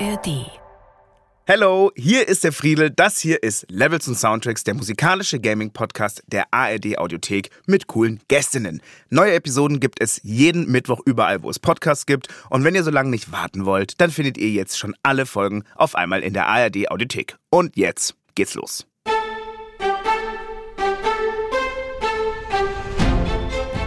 ARD. Hello, hier ist der Friedel. Das hier ist Levels und Soundtracks, der musikalische Gaming-Podcast der ARD Audiothek mit coolen Gästinnen. Neue Episoden gibt es jeden Mittwoch überall, wo es Podcasts gibt. Und wenn ihr so lange nicht warten wollt, dann findet ihr jetzt schon alle Folgen auf einmal in der ARD Audiothek. Und jetzt geht's los.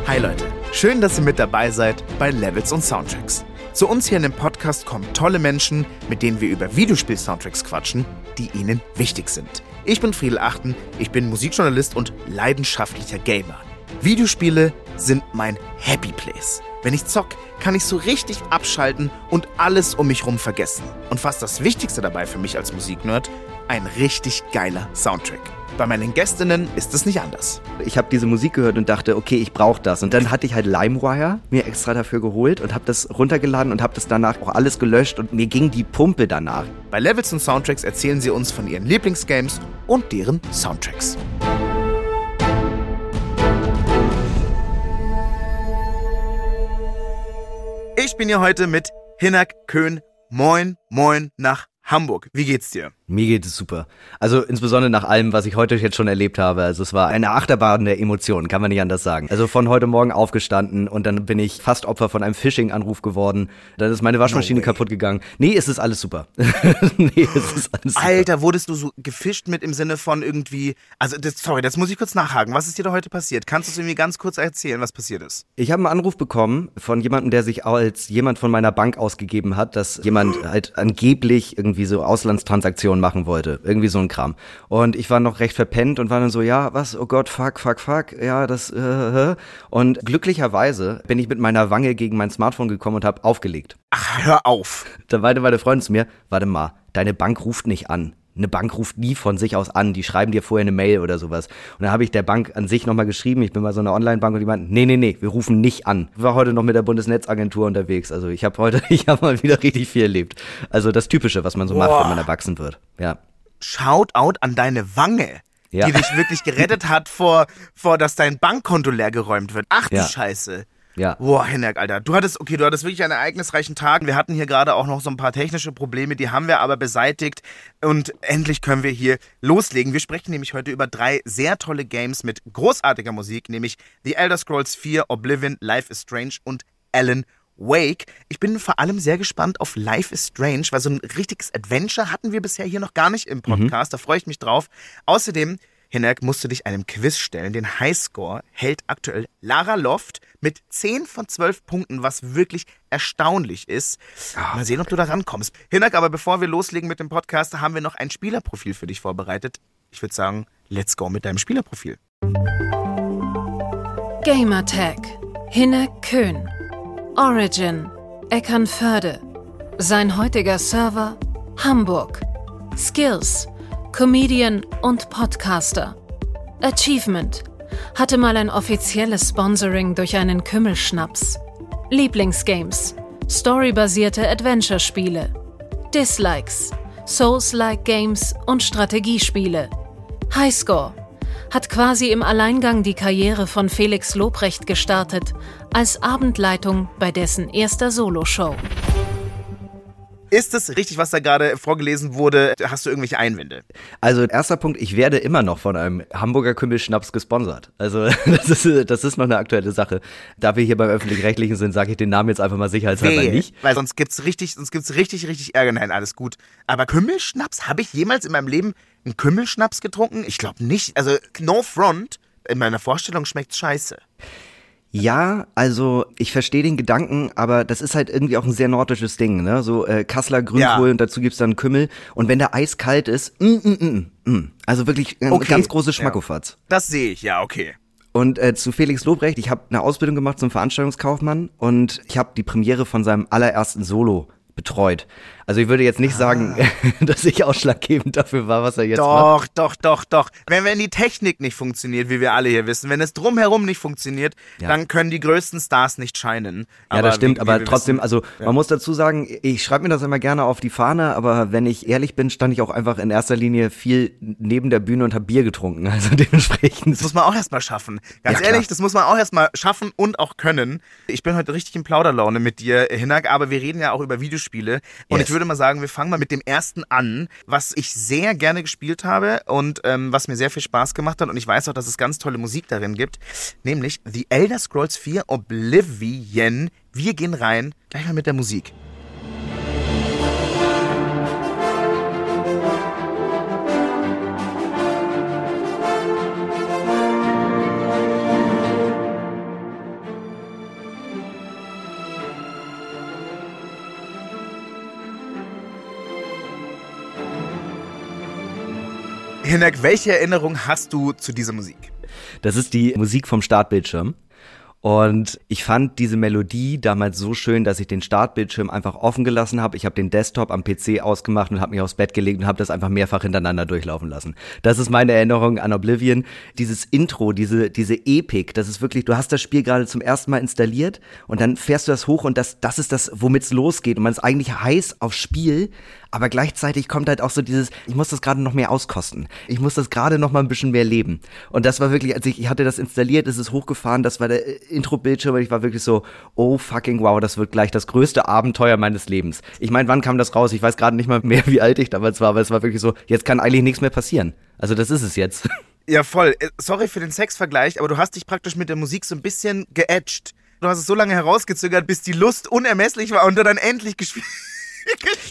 Hi Leute, schön, dass ihr mit dabei seid bei Levels und Soundtracks. Zu uns hier in dem Podcast kommen tolle Menschen, mit denen wir über Videospiel-Soundtracks quatschen, die ihnen wichtig sind. Ich bin Friedel Achten, ich bin Musikjournalist und leidenschaftlicher Gamer. Videospiele sind mein Happy Place. Wenn ich zock, kann ich so richtig abschalten und alles um mich rum vergessen. Und fast das Wichtigste dabei für mich als Musiknerd, ein richtig geiler Soundtrack. Bei meinen Gästinnen ist es nicht anders. Ich habe diese Musik gehört und dachte, okay, ich brauche das. Und dann hatte ich halt LimeWire mir extra dafür geholt und habe das runtergeladen und habe das danach auch alles gelöscht und mir ging die Pumpe danach. Bei Levels und Soundtracks erzählen sie uns von ihren Lieblingsgames und deren Soundtracks. Ich bin hier heute mit Hinak Köhn. Moin, moin nach Hamburg. Wie geht's dir? Mir geht es super. Also insbesondere nach allem, was ich heute jetzt schon erlebt habe. Also es war eine Achterbahn der Emotionen, kann man nicht anders sagen. Also von heute Morgen aufgestanden und dann bin ich fast Opfer von einem Phishing-Anruf geworden. Dann ist meine Waschmaschine no kaputt gegangen. Nee, es ist alles super. nee, es ist alles super. Alter, wurdest du so gefischt mit im Sinne von irgendwie, also das, sorry, das muss ich kurz nachhaken. Was ist dir da heute passiert? Kannst du es irgendwie ganz kurz erzählen, was passiert ist? Ich habe einen Anruf bekommen von jemandem, der sich als jemand von meiner Bank ausgegeben hat, dass jemand halt angeblich irgendwie so Auslandstransaktionen machen wollte. Irgendwie so ein Kram. Und ich war noch recht verpennt und war dann so, ja, was, oh Gott, fuck, fuck, fuck, ja, das, äh. Und glücklicherweise bin ich mit meiner Wange gegen mein Smartphone gekommen und habe aufgelegt. Ach, hör auf. Da meinte meine Freundin zu mir, warte mal, deine Bank ruft nicht an eine Bank ruft nie von sich aus an, die schreiben dir vorher eine Mail oder sowas. Und dann habe ich der Bank an sich nochmal geschrieben, ich bin bei so einer Online-Bank und die meinten, nee, nee, nee, wir rufen nicht an. Ich war heute noch mit der Bundesnetzagentur unterwegs. Also ich habe heute, ich habe mal wieder richtig viel erlebt. Also das Typische, was man so Boah. macht, wenn man erwachsen wird. Ja. Shoutout an deine Wange. Ja. Die dich wirklich gerettet hat vor, vor, dass dein Bankkonto leer geräumt wird. Ach du ja. Scheiße. Ja. Boah, Henrik, Alter. Du hattest, okay, du hattest wirklich einen ereignisreichen Tag. Wir hatten hier gerade auch noch so ein paar technische Probleme, die haben wir aber beseitigt. Und endlich können wir hier loslegen. Wir sprechen nämlich heute über drei sehr tolle Games mit großartiger Musik, nämlich The Elder Scrolls 4, Oblivion, Life is Strange und Alan Wake. Ich bin vor allem sehr gespannt auf Life is Strange, weil so ein richtiges Adventure hatten wir bisher hier noch gar nicht im Podcast. Mhm. Da freue ich mich drauf. Außerdem Hinek musst du dich einem Quiz stellen. Den Highscore hält aktuell Lara Loft mit 10 von 12 Punkten, was wirklich erstaunlich ist. Oh, Mal sehen, ob du da rankommst. Hinek, aber bevor wir loslegen mit dem Podcast, haben wir noch ein Spielerprofil für dich vorbereitet. Ich würde sagen, let's go mit deinem Spielerprofil. Gamertag. Hinek Köhn. Origin. Eckernförde. Sein heutiger Server. Hamburg. Skills. Comedian und Podcaster. Achievement. Hatte mal ein offizielles Sponsoring durch einen Kümmelschnaps. Lieblingsgames. Storybasierte Adventure-Spiele. Dislikes. Souls-like Games und Strategiespiele. Highscore. Hat quasi im Alleingang die Karriere von Felix Lobrecht gestartet, als Abendleitung bei dessen erster Soloshow. Ist es richtig, was da gerade vorgelesen wurde? Hast du irgendwelche Einwände? Also erster Punkt, ich werde immer noch von einem Hamburger Kümmelschnaps gesponsert. Also das ist, das ist noch eine aktuelle Sache. Da wir hier beim Öffentlich-Rechtlichen sind, sage ich den Namen jetzt einfach mal sicherheitshalber nee, nicht. Weil sonst gibt's richtig, sonst gibt's richtig, richtig Ärger. Nein, alles gut. Aber Kümmelschnaps, habe ich jemals in meinem Leben einen Kümmelschnaps getrunken? Ich glaube nicht. Also no front, in meiner Vorstellung schmeckt's scheiße. Ja, also ich verstehe den Gedanken, aber das ist halt irgendwie auch ein sehr nordisches Ding, ne? So äh, Kassler Grünkohl ja. und dazu gibt's dann Kümmel. Und wenn der eiskalt ist, mm, mm, mm, mm. also wirklich ein okay. ganz großes Schmackofatz. Ja. Das sehe ich, ja, okay. Und äh, zu Felix Lobrecht, ich habe eine Ausbildung gemacht zum Veranstaltungskaufmann und ich habe die Premiere von seinem allerersten Solo betreut. Also ich würde jetzt nicht ah. sagen, dass ich ausschlaggebend dafür war, was er jetzt doch, macht. Doch, doch, doch, doch. Wenn, wenn die Technik nicht funktioniert, wie wir alle hier wissen, wenn es drumherum nicht funktioniert, ja. dann können die größten Stars nicht scheinen. Aber ja, das stimmt, wie, wie aber trotzdem, wissen, also ja. man muss dazu sagen, ich schreibe mir das immer gerne auf die Fahne, aber wenn ich ehrlich bin, stand ich auch einfach in erster Linie viel neben der Bühne und habe Bier getrunken. Also dementsprechend. Das muss man auch erstmal schaffen. Ganz ja, ehrlich, das muss man auch erstmal schaffen und auch können. Ich bin heute richtig in Plauderlaune mit dir, Hinak, aber wir reden ja auch über Videospiele Spiele. Und Yes. ich würde mal sagen, wir fangen mal mit dem ersten an, was ich sehr gerne gespielt habe und ähm, was mir sehr viel Spaß gemacht hat. Und ich weiß auch, dass es ganz tolle Musik darin gibt. Nämlich The Elder Scrolls 4 Oblivion. Wir gehen rein, gleich mal mit der Musik. Hinek, welche Erinnerung hast du zu dieser Musik? Das ist die Musik vom Startbildschirm. Und ich fand diese Melodie damals so schön, dass ich den Startbildschirm einfach offen gelassen habe. Ich habe den Desktop am PC ausgemacht und habe mich aufs Bett gelegt und habe das einfach mehrfach hintereinander durchlaufen lassen. Das ist meine Erinnerung an Oblivion. Dieses Intro, diese, diese Epik, das ist wirklich, du hast das Spiel gerade zum ersten Mal installiert und dann fährst du das hoch und das, das ist das, womit es losgeht. Und man ist eigentlich heiß aufs Spiel, aber gleichzeitig kommt halt auch so dieses, ich muss das gerade noch mehr auskosten. Ich muss das gerade noch mal ein bisschen mehr leben. Und das war wirklich, als ich, ich hatte das installiert, es ist hochgefahren, das war der äh, Intro-Bildschirm und ich war wirklich so, oh fucking wow, das wird gleich das größte Abenteuer meines Lebens. Ich meine, wann kam das raus? Ich weiß gerade nicht mal mehr, wie alt ich damals war, aber es war wirklich so, jetzt kann eigentlich nichts mehr passieren. Also das ist es jetzt. Ja, voll. Äh, Sorry für den Sexvergleich, aber du hast dich praktisch mit der Musik so ein bisschen geedged. Du hast es so lange herausgezögert, bis die Lust unermesslich war und du dann endlich gespielt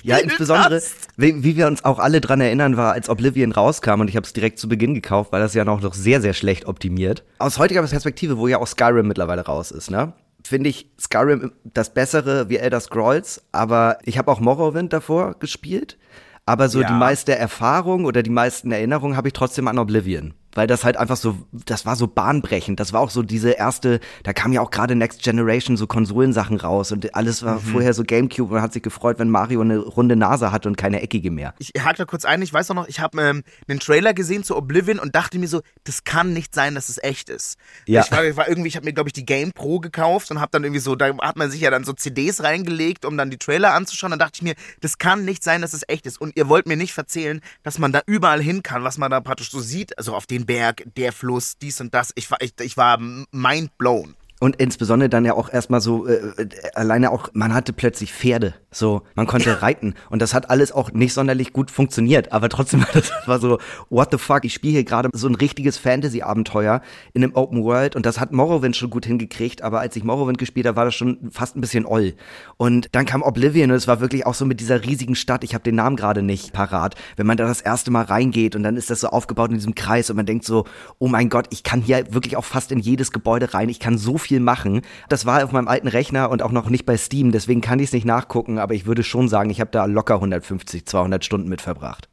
Ja, insbesondere, hast. wie, wie wir uns auch alle dran erinnern, war, als Oblivion rauskam und ich habe es direkt zu Beginn gekauft, weil das ja noch, noch sehr, sehr schlecht optimiert. Aus heutiger Perspektive, wo ja auch Skyrim mittlerweile raus ist, ne? Finde ich Skyrim das bessere wie Elder Scrolls, aber ich habe auch Morrowind davor gespielt. Aber so Ja. die meiste Erfahrung oder die meisten Erinnerungen habe ich trotzdem an Oblivion. Weil das halt einfach so, das war so bahnbrechend. Das war auch so diese erste, da kam ja auch gerade Next Generation so Konsolensachen raus und alles war vorher so Gamecube und man hat sich gefreut, wenn Mario eine runde Nase hatte und keine eckige mehr. Ich hake da kurz ein, ich weiß auch noch, ich habe ähm, einen Trailer gesehen zu Oblivion und dachte mir so, das kann nicht sein, dass es echt ist. Ja. Ich war, ich war irgendwie, ich habe mir, glaube ich, die Game Pro gekauft und habe dann irgendwie so, da hat man sich ja dann so CDs reingelegt, um dann die Trailer anzuschauen. Dann dachte ich mir, das kann nicht sein, dass es echt ist. Und ihr wollt mir nicht erzählen, dass man da überall hin kann, was man da praktisch so sieht. Also auf den Berg, der Fluss, dies und das. Ich war, ich, ich war mind blown. Und insbesondere dann ja auch erstmal so, äh, äh, alleine auch, man hatte plötzlich Pferde. So, man konnte reiten. Und das hat alles auch nicht sonderlich gut funktioniert. Aber trotzdem das war so, what the fuck, ich spiele hier gerade so ein richtiges Fantasy-Abenteuer in einem Open World. Und das hat Morrowind schon gut hingekriegt. Aber als ich Morrowind gespielt habe, war das schon fast ein bisschen oll. Und dann kam Oblivion und es war wirklich auch so mit dieser riesigen Stadt. Ich habe den Namen gerade nicht parat. Wenn man da das erste Mal reingeht und dann ist das so aufgebaut in diesem Kreis und man denkt so, oh mein Gott, ich kann hier wirklich auch fast in jedes Gebäude rein. Ich kann so viel machen. Das war auf meinem alten Rechner und auch noch nicht bei Steam, deswegen kann ich es nicht nachgucken, aber ich würde schon sagen, ich habe da locker 150, 200 Stunden mit verbracht.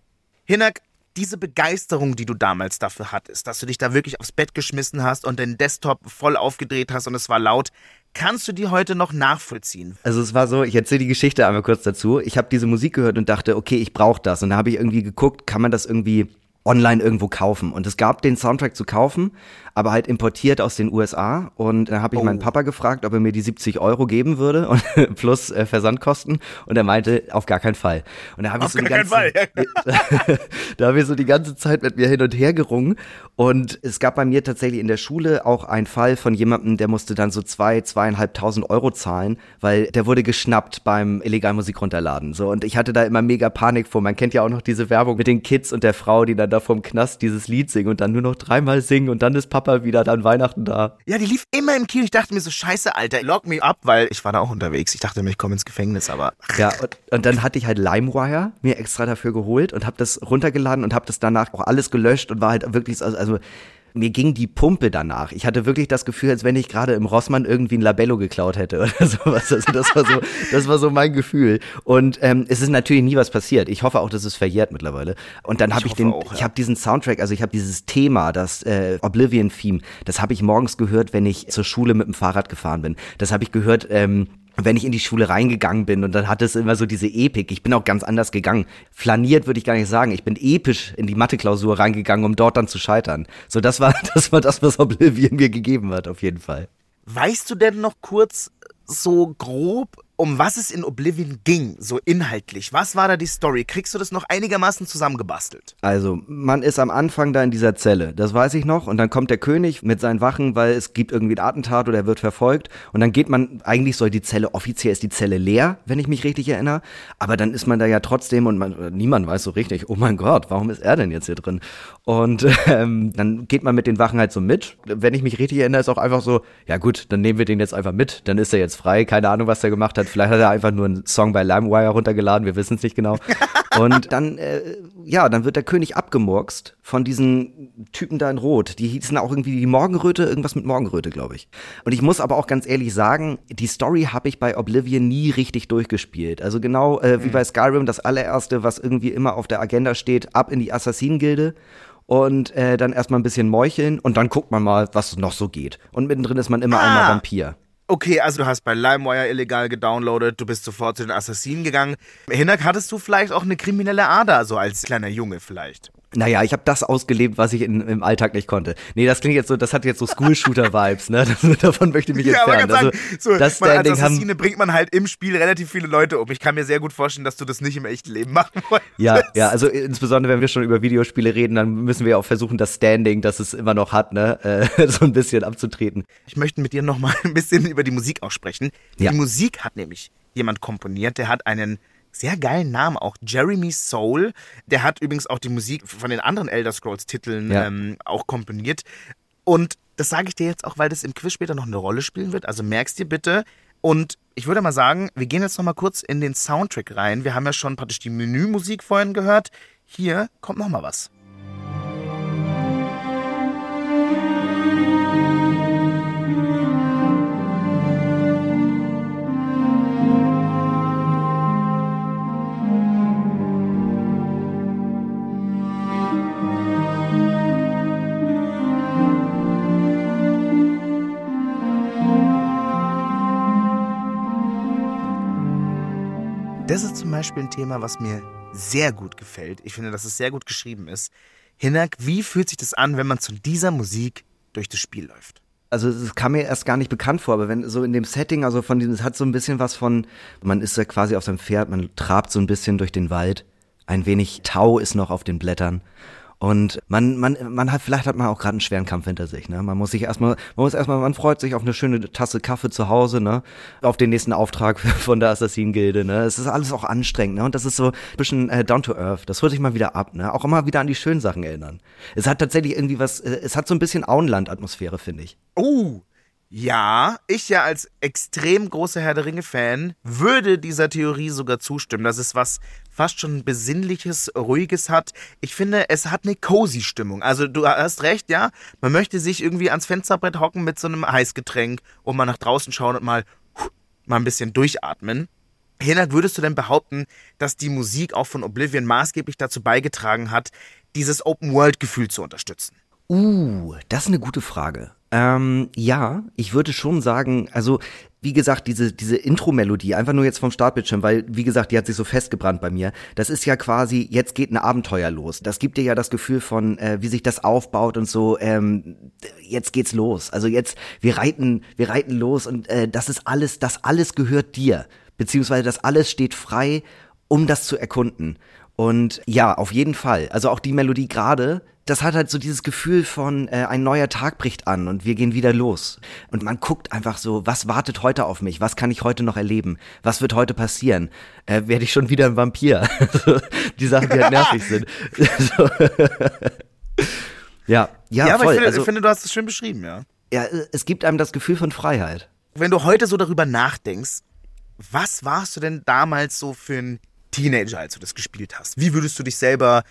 Hinak, diese Begeisterung, die du damals dafür hattest, dass du dich da wirklich aufs Bett geschmissen hast und den Desktop voll aufgedreht hast und es war laut, kannst du die heute noch nachvollziehen? Also es war so, ich erzähle die Geschichte einmal kurz dazu. Ich habe diese Musik gehört und dachte, okay, ich brauche das. Und da habe ich irgendwie geguckt, kann man das irgendwie online irgendwo kaufen. Und es gab den Soundtrack zu kaufen, aber halt importiert aus den USA. Und dann habe ich Oh. meinen Papa gefragt, ob er mir die 70 Euro geben würde und plus äh, Versandkosten. Und er meinte, auf gar keinen Fall. Und da habe ich Auf so die ganze, da haben wir so die ganze Zeit mit mir hin und her gerungen. Und es gab bei mir tatsächlich in der Schule auch einen Fall von jemandem, der musste dann so zwei, zweieinhalbtausend Euro zahlen, weil der wurde geschnappt beim illegal Musik runterladen. So, und ich hatte da immer mega Panik vor. Man kennt ja auch noch diese Werbung mit den Kids und der Frau, die dann da vom Knast dieses Lied singen und dann nur noch dreimal singen und dann ist Papa wieder dann Weihnachten da. Ja, die lief immer im Kino. Ich dachte mir so, scheiße, Alter, lock me up, weil ich war da auch unterwegs. Ich dachte mir, ich komme ins Gefängnis, aber Ja, und, und dann hatte ich halt LimeWire mir extra dafür geholt und habe das runtergeladen und habe das danach auch alles gelöscht und war halt wirklich, so- also, also mir ging die Pumpe danach. Ich hatte wirklich das Gefühl, als wenn ich gerade im Rossmann irgendwie ein Labello geklaut hätte oder sowas. Also das war so, das war so mein Gefühl. Und ähm, es ist natürlich nie was passiert. Ich hoffe auch, dass es verjährt mittlerweile. Und dann habe ich hoffe den, auch, ja. ich habe diesen Soundtrack, also ich habe dieses Thema, das äh, Oblivion-Theme, das habe ich morgens gehört, wenn ich zur Schule mit dem Fahrrad gefahren bin. Das habe ich gehört. Ähm, wenn ich in die Schule reingegangen bin und dann hat es immer so diese Epik. Ich bin auch ganz anders gegangen. Flaniert würde ich gar nicht sagen. Ich bin episch in die Mathe-Klausur reingegangen, um dort dann zu scheitern. So, das war, das war das, was Oblivion mir gegeben hat, auf jeden Fall. weißt du denn noch kurz so grob, um was es in Oblivion ging, so inhaltlich. Was war da die Story? Kriegst du das noch einigermaßen zusammengebastelt? Also, man ist am Anfang da in dieser Zelle, das weiß ich noch, und dann kommt der König mit seinen Wachen, weil es gibt irgendwie ein Attentat oder er wird verfolgt, und dann geht man, eigentlich soll die Zelle, offiziell ist die Zelle leer, wenn ich mich richtig erinnere, aber dann ist man da ja trotzdem und man, niemand weiß so richtig, oh mein Gott, warum ist er denn jetzt hier drin? Und ähm, dann geht man mit den Wachen halt so mit. Wenn ich mich richtig erinnere, ist auch einfach so, ja gut, dann nehmen wir den jetzt einfach mit, dann ist er jetzt frei, keine Ahnung, was er gemacht hat Vielleicht hat er einfach nur einen Song bei LimeWire runtergeladen, wir wissen es nicht genau. Und dann, äh, ja, dann wird der König abgemurkst von diesen Typen da in Rot. Die hießen auch irgendwie die Morgenröte, irgendwas mit Morgenröte, glaube ich. Und ich muss aber auch ganz ehrlich sagen, die Story habe ich bei Oblivion nie richtig durchgespielt. Also genau äh, wie mhm. bei Skyrim, das allererste, was irgendwie immer auf der Agenda steht, ab in die Assassinengilde und äh, dann erstmal ein bisschen meucheln und dann guckt man mal, was noch so geht. Und mittendrin ist man immer ah. einmal Vampir. Okay, also du hast bei LimeWire illegal gedownloadet, du bist sofort zu den Assassinen gegangen. Hinak, hattest du vielleicht auch eine kriminelle Ader, so als kleiner Junge vielleicht? Naja, ich habe das ausgelebt, was ich in, im Alltag nicht konnte. Nee, das klingt jetzt so, das hat jetzt so School-Shooter-Vibes, ne? Das, davon möchte ich mich ja, entfernen. Also, sagen, so, das man, als Assassine haben, bringt man halt im Spiel relativ viele Leute um. Ich kann mir sehr gut vorstellen, dass du das nicht im echten Leben machen wolltest. Ja, ja, also insbesondere wenn wir schon über Videospiele reden, dann müssen wir auch versuchen, das Standing, das es immer noch hat, ne, äh, so ein bisschen abzutreten. Ich möchte mit dir noch mal ein bisschen über die Musik auch sprechen. Ja. Die Musik hat nämlich jemand komponiert, der hat einen sehr geilen Namen auch. Jeremy Soul. Der hat übrigens auch die Musik von den anderen Elder Scrolls-Titeln ja. ähm, auch komponiert. Und das sage ich dir jetzt auch, weil das im Quiz später noch eine Rolle spielen wird. Also merkst dir bitte. Und ich würde mal sagen, wir gehen jetzt noch mal kurz in den Soundtrack rein. Wir haben ja schon praktisch die Menümusik vorhin gehört. Hier kommt noch mal was. Das ist zum Beispiel ein Thema, was mir sehr gut gefällt. Ich finde, dass es sehr gut geschrieben ist. Hinak, wie fühlt sich das an, wenn man zu dieser Musik durch das Spiel läuft? Also es kam mir erst gar nicht bekannt vor, aber wenn so in dem Setting, also von diesem, es hat so ein bisschen was von, man ist ja quasi auf seinem Pferd, man trabt so ein bisschen durch den Wald, ein wenig Tau ist noch auf den Blättern und man, man, man hat, vielleicht hat man auch gerade einen schweren Kampf hinter sich, ne? Man muss sich erstmal, man muss erstmal, man freut sich auf eine schöne Tasse Kaffee zu Hause, ne? Auf den nächsten Auftrag von der Assassin-Gilde, ne? Es ist alles auch anstrengend, ne? Und das ist so ein bisschen äh, down to earth. Das holt sich mal wieder ab, ne? Auch immer wieder an die schönen Sachen erinnern. Es hat tatsächlich irgendwie was, äh, es hat so ein bisschen Auenland-Atmosphäre, finde ich. Oh, ja, ich ja als extrem großer Herr der Ringe-Fan würde dieser Theorie sogar zustimmen, dass es was fast schon Besinnliches, Ruhiges hat. Ich finde, es hat eine cozy Stimmung. Also du hast recht, ja, man möchte sich irgendwie ans Fensterbrett hocken mit so einem Heißgetränk und mal nach draußen schauen und mal, mal ein bisschen durchatmen. Hinak, würdest du denn behaupten, dass die Musik auch von Oblivion maßgeblich dazu beigetragen hat, dieses Open-World-Gefühl zu unterstützen? Uh, das ist eine gute Frage. Ähm, ja, ich würde schon sagen, also wie gesagt, diese, diese Intro-Melodie, einfach nur jetzt vom Startbildschirm, weil, wie gesagt, die hat sich so festgebrannt bei mir. Das ist ja quasi, jetzt geht ein Abenteuer los. Das gibt dir ja das Gefühl von, äh, wie sich das aufbaut und so, ähm, jetzt geht's los. Also jetzt, wir reiten, wir reiten los und äh, das ist alles, das alles gehört dir. Beziehungsweise das alles steht frei, um das zu erkunden. Und ja, auf jeden Fall. Also auch die Melodie gerade, das hat halt so dieses Gefühl von, äh, ein neuer Tag bricht an und wir gehen wieder los. Und man guckt einfach so, was wartet heute auf mich? Was kann ich heute noch erleben? Was wird heute passieren? Äh, Werde ich schon wieder ein Vampir? die Sachen, die halt nervig sind. ja, ja, ja, aber voll. Ich finde, also, ich finde, du hast es schön beschrieben, ja. Ja, es gibt einem das Gefühl von Freiheit. Wenn du heute so darüber nachdenkst, was warst du denn damals so für ein Teenager, als du das gespielt hast? Wie würdest du dich selber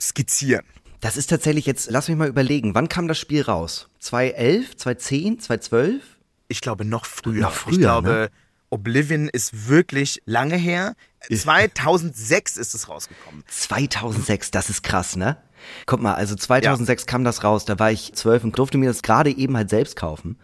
skizzieren? Das ist tatsächlich jetzt, lass mich mal überlegen, wann kam das Spiel raus? 2011, 2010, 2012? Ich glaube noch früher. Noch früher ich glaube, ne? Oblivion ist wirklich lange her. 2006 ist es rausgekommen. 2006, das ist krass, ne? Guck mal, also 2006 ja. kam das raus, da war ich zwölf und durfte mir das gerade eben halt selbst kaufen.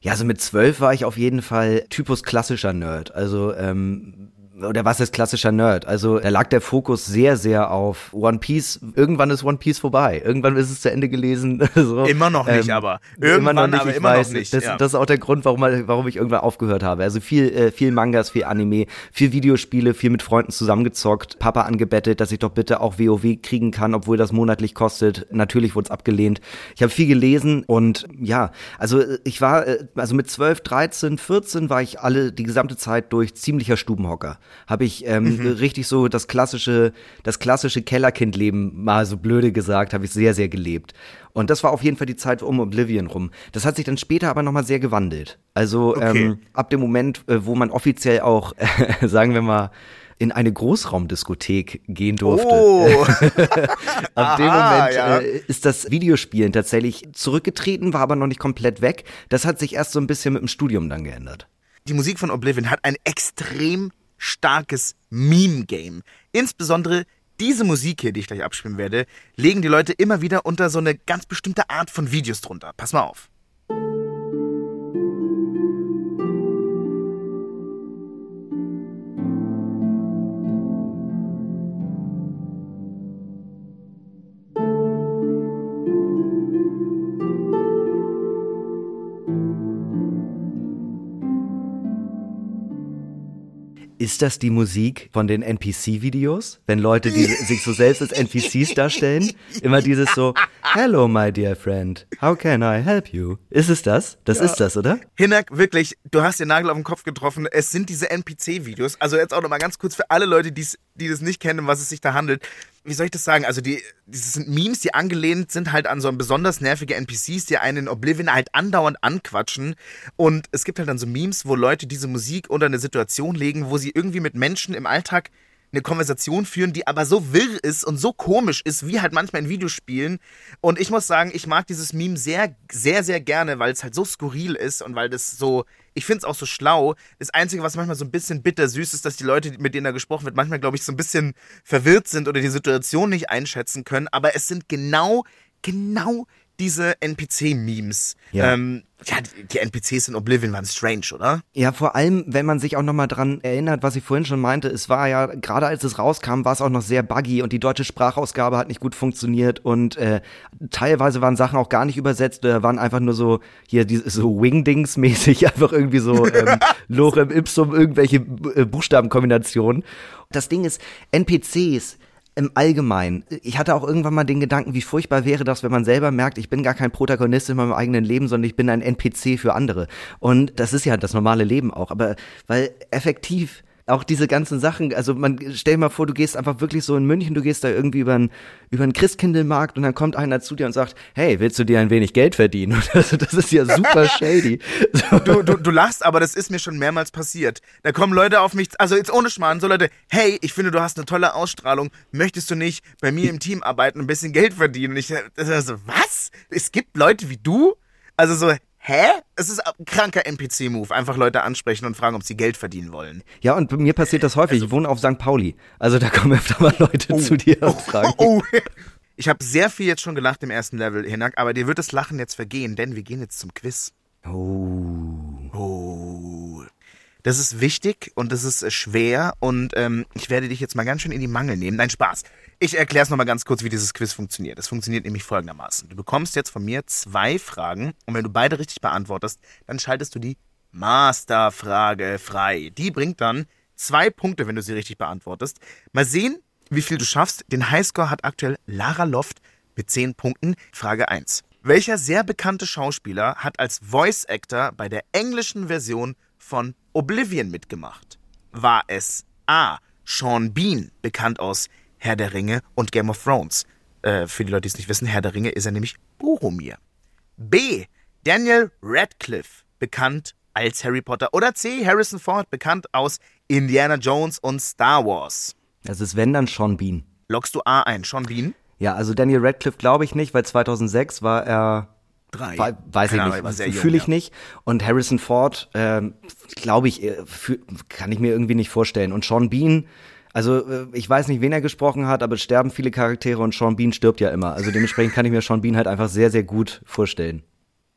Ja, also mit zwölf war ich auf jeden Fall Typus klassischer Nerd. Also ähm, oder was ist klassischer Nerd? Also da lag der Fokus sehr, sehr auf One Piece. Irgendwann ist One Piece vorbei. Irgendwann ist es zu Ende gelesen. so. Immer noch nicht, ähm, aber. Irgendwann immer noch nicht, aber ich weiß. Nicht, das, ja. das, ist auch der Grund, warum, warum ich irgendwann aufgehört habe. Also viel, äh, viel Mangas, viel Anime, viel Videospiele, viel mit Freunden zusammengezockt, Papa angebettet, dass ich doch bitte auch WoW kriegen kann, obwohl das monatlich kostet. Natürlich wurde es abgelehnt. Ich habe viel gelesen und ja, also ich war, äh, also mit 12, 13, 14 war ich alle die gesamte Zeit durch ziemlicher Stubenhocker habe ich ähm, mhm. richtig so das klassische, das klassische Kellerkindleben mal so blöde gesagt, habe ich sehr, sehr gelebt. Und das war auf jeden Fall die Zeit um Oblivion rum. Das hat sich dann später aber nochmal sehr gewandelt. Also okay. ähm, ab dem Moment, äh, wo man offiziell auch, äh, sagen wir mal, in eine Großraumdiskothek gehen durfte. Oh. Ab dem Moment ja. äh, ist das Videospielen tatsächlich zurückgetreten, war aber noch nicht komplett weg. Das hat sich erst so ein bisschen mit dem Studium dann geändert. Die Musik von Oblivion hat ein extrem starkes Meme-Game. Insbesondere diese Musik hier, die ich gleich abspielen werde, legen die Leute immer wieder unter so eine ganz bestimmte Art von Videos drunter. Pass mal auf. Ist das die Musik von den NPC-Videos? Wenn Leute die sich so selbst als NPCs darstellen? Immer dieses so, Hello, my dear friend. How can I help you? Ist es das? Das ja. ist das, oder? Hinak, wirklich, du hast den Nagel auf den Kopf getroffen. Es sind diese NPC-Videos. Also jetzt auch nochmal ganz kurz für alle Leute, die das nicht kennen, um was es sich da handelt wie soll ich das sagen? Also die, das sind Memes, die angelehnt sind halt an so besonders nervige NPCs, die einen in Oblivion halt andauernd anquatschen. Und es gibt halt dann so Memes, wo Leute diese Musik unter eine Situation legen, wo sie irgendwie mit Menschen im Alltag eine Konversation führen, die aber so wirr ist und so komisch ist, wie halt manchmal in Videospielen. Und ich muss sagen, ich mag dieses Meme sehr, sehr, sehr gerne, weil es halt so skurril ist und weil das so, ich finde es auch so schlau. Das Einzige, was manchmal so ein bisschen bittersüß ist, dass die Leute, mit denen da gesprochen wird, manchmal, glaube ich, so ein bisschen verwirrt sind oder die Situation nicht einschätzen können. Aber es sind genau, genau diese NPC-Memes. Ja. Ähm, ja, die NPCs in Oblivion waren strange, oder? Ja, vor allem, wenn man sich auch nochmal dran erinnert, was ich vorhin schon meinte, es war ja, gerade als es rauskam, war es auch noch sehr buggy und die deutsche Sprachausgabe hat nicht gut funktioniert und äh, teilweise waren Sachen auch gar nicht übersetzt, äh, waren einfach nur so, hier, die, so Wingdings-mäßig, einfach irgendwie so ähm, Lorem Ipsum, irgendwelche äh, Buchstabenkombinationen. Das Ding ist, NPCs, im Allgemeinen. Ich hatte auch irgendwann mal den Gedanken, wie furchtbar wäre das, wenn man selber merkt, ich bin gar kein Protagonist in meinem eigenen Leben, sondern ich bin ein NPC für andere. Und das ist ja das normale Leben auch. Aber weil effektiv auch diese ganzen Sachen, also man stell dir mal vor, du gehst einfach wirklich so in München, du gehst da irgendwie über einen über einen Christkindlmarkt und dann kommt einer zu dir und sagt, hey, willst du dir ein wenig Geld verdienen? Das, das ist ja super shady. So. Du, du, du lachst, aber das ist mir schon mehrmals passiert. Da kommen Leute auf mich, also jetzt ohne Schmarrn, so Leute, hey, ich finde, du hast eine tolle Ausstrahlung, möchtest du nicht bei mir im Team arbeiten und ein bisschen Geld verdienen? Und ich so, was? Es gibt Leute wie du? Also so, Hä? Es ist ein kranker NPC-Move. Einfach Leute ansprechen und fragen, ob sie Geld verdienen wollen. Ja, und bei mir passiert das häufig. Also, ich wohne auf St. Pauli. Also da kommen öfter mal Leute oh, zu dir und fragen. Oh, oh. Ich habe sehr viel jetzt schon gelacht im ersten Level, Hinak, aber dir wird das Lachen jetzt vergehen, denn wir gehen jetzt zum Quiz. Oh. Oh. Das ist wichtig und das ist schwer und ähm, ich werde dich jetzt mal ganz schön in die Mangel nehmen. Nein, Spaß. Ich erkläre es nochmal ganz kurz, wie dieses Quiz funktioniert. Es funktioniert nämlich folgendermaßen. Du bekommst jetzt von mir zwei Fragen und wenn du beide richtig beantwortest, dann schaltest du die Masterfrage frei. Die bringt dann zwei Punkte, wenn du sie richtig beantwortest. Mal sehen, wie viel du schaffst. Den Highscore hat aktuell Lara Loft mit zehn Punkten. Frage 1. Welcher sehr bekannte Schauspieler hat als Voice Actor bei der englischen Version von Oblivion mitgemacht? War es A. Sean Bean, bekannt aus Herr der Ringe und Game of Thrones. Äh, für die Leute, die es nicht wissen, Herr der Ringe ist er nämlich Boromir. B. Daniel Radcliffe, bekannt als Harry Potter. Oder C. Harrison Ford, bekannt aus Indiana Jones und Star Wars. Das ist wenn dann Sean Bean. Lockst du A ein, Sean Bean? Ja, also Daniel Radcliffe glaube ich nicht, weil 2006 war er Drei. weiß ich nicht, fühle ich ja. nicht. Und Harrison Ford, ähm, glaube ich, äh, kann ich mir irgendwie nicht vorstellen. Und Sean Bean, also äh, ich weiß nicht, wen er gesprochen hat, aber es sterben viele Charaktere und Sean Bean stirbt ja immer. Also dementsprechend kann ich mir Sean Bean halt einfach sehr, sehr gut vorstellen.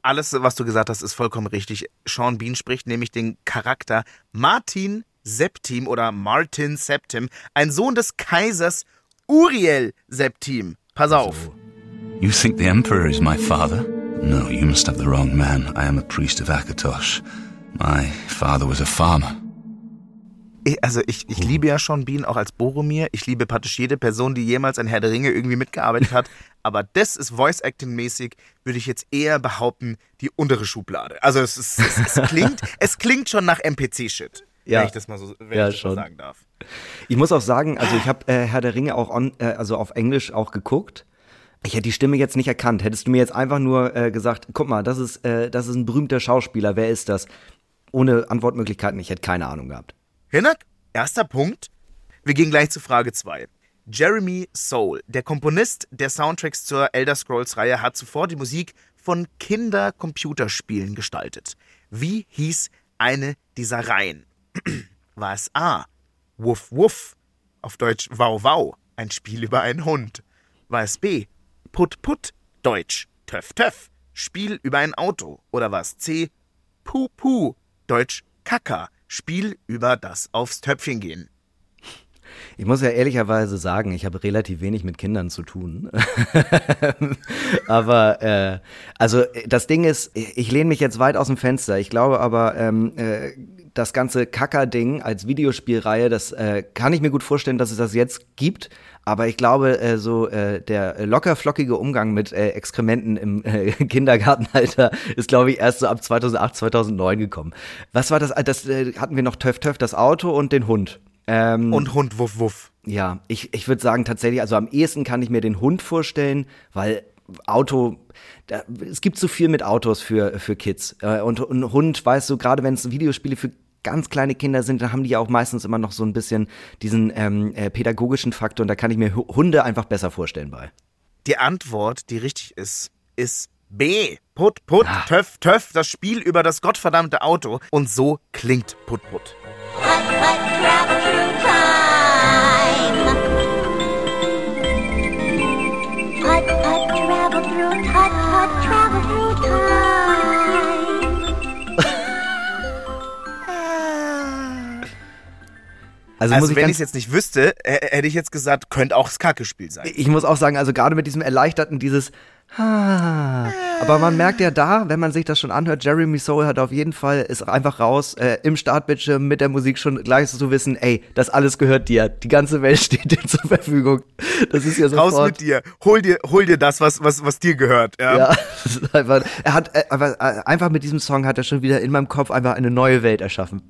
Alles, was du gesagt hast, ist vollkommen richtig. Sean Bean spricht nämlich den Charakter Martin Septim oder Martin Septim, ein Sohn des Kaisers Uriel Septim. Pass auf. You think the Emperor is my father? No, you must have the wrong man. I am a priest of Akatosh. My father was a farmer. Ich, also ich, ich liebe ja schon Bean auch als Boromir. Ich liebe praktisch jede Person, die jemals an Herr der Ringe irgendwie mitgearbeitet hat. Aber das ist Voice-Acting-mäßig, würde ich jetzt eher behaupten, die untere Schublade. Also es, ist, es, es klingt, es klingt schon nach NPC-Shit. Ja. Wenn ich das mal so wenn Ja, ich das schon. mal sagen darf. Ich muss auch sagen, also ich habe äh, Herr der Ringe auch on, äh, also auf Englisch auch geguckt. Ich hätte die Stimme jetzt nicht erkannt. Hättest du mir jetzt einfach nur äh, gesagt, guck mal, das ist, äh, das ist ein berühmter Schauspieler, wer ist das? Ohne Antwortmöglichkeiten, ich hätte keine Ahnung gehabt. Hinak, erster Punkt. Wir gehen gleich zu Frage 2. Jeremy Soule, der Komponist der Soundtracks zur Elder Scrolls-Reihe, hat zuvor die Musik von Kinder-Computerspielen gestaltet. Wie hieß eine dieser Reihen? War es A. Wuff Wuff, auf Deutsch Wow Wow, ein Spiel über einen Hund? War es B. Put Put, Deutsch Töff Töff, Spiel über ein Auto? Oder war es C. Puh Puh, Deutsch Kaka, Spiel über das aufs Töpfchen gehen? Ich muss ja ehrlicherweise sagen, ich habe relativ wenig mit Kindern zu tun. aber äh, also das Ding ist, ich lehne mich jetzt weit aus dem Fenster. Ich glaube aber, ähm, äh, das ganze Kacker-Ding als Videospielreihe, das äh, kann ich mir gut vorstellen, dass es das jetzt gibt. Aber ich glaube, äh, so äh, der locker flockige Umgang mit äh, Exkrementen im äh, Kindergartenalter ist, glaube ich, erst so ab 2008, 2009 gekommen. Was war das? Das äh, hatten wir noch Töff Töff, das Auto und den Hund. Ähm, Und Hund Wuff Wuff. ja, ich, ich würde sagen tatsächlich, also am ehesten kann ich mir den Hund vorstellen, weil Auto, da, es gibt so viel mit Autos für, für Kids. Äh, und ein Hund, weißt du, gerade wenn es Videospiele für ganz kleine Kinder sind, dann haben die ja auch meistens immer noch so ein bisschen diesen ähm, äh, pädagogischen Faktor und da kann ich mir Hu- Hunde einfach besser vorstellen bei. Die Antwort, die richtig ist, ist B. Put Put, Töff Töff, das Spiel über das gottverdammte Auto. Und so klingt Put Put. Hut, hut, Also, Also, wenn ich es jetzt nicht wüsste, hätte ich jetzt gesagt, könnte auch das Kacke-Spiel sein. ich muss auch sagen, also gerade mit diesem erleichterten, dieses Ah. Aber man merkt ja da, wenn man sich das schon anhört, Jeremy Soule hat auf jeden Fall, ist einfach raus, äh, im Startbildschirm mit der Musik schon gleich zu wissen, ey, das alles gehört dir. Die ganze Welt steht dir zur Verfügung. Das ist ja Raus sofort. mit dir. Hol dir, hol dir das, was, was, was dir gehört. Ja. Ja, einfach, er hat, äh, äh, einfach mit diesem Song hat er schon wieder in meinem Kopf einfach eine neue Welt erschaffen.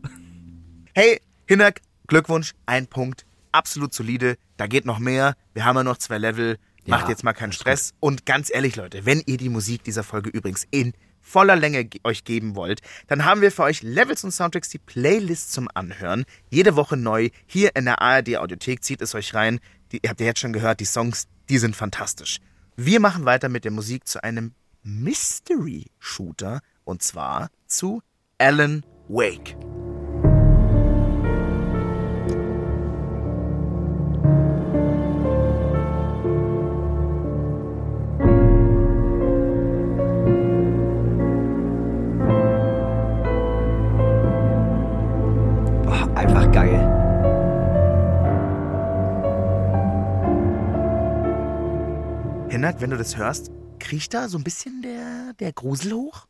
Hey, Hinak, Glückwunsch, ein Punkt. Absolut solide. Da geht noch mehr. Wir haben ja noch zwei Level. Macht Ja, jetzt mal keinen Stress. Und ganz ehrlich, Leute, wenn ihr die Musik dieser Folge übrigens in voller Länge ge- euch geben wollt, dann haben wir für euch Levels und Soundtracks die Playlist zum Anhören. Jede Woche neu. Hier in der ARD Audiothek. Zieht es euch rein. Die, ihr habt ja jetzt schon gehört, die Songs, die sind fantastisch. Wir machen weiter mit der Musik zu einem Mystery-Shooter. Und zwar zu Alan Wake. Hinak, wenn du das hörst, kriecht da so ein bisschen der, der Grusel hoch?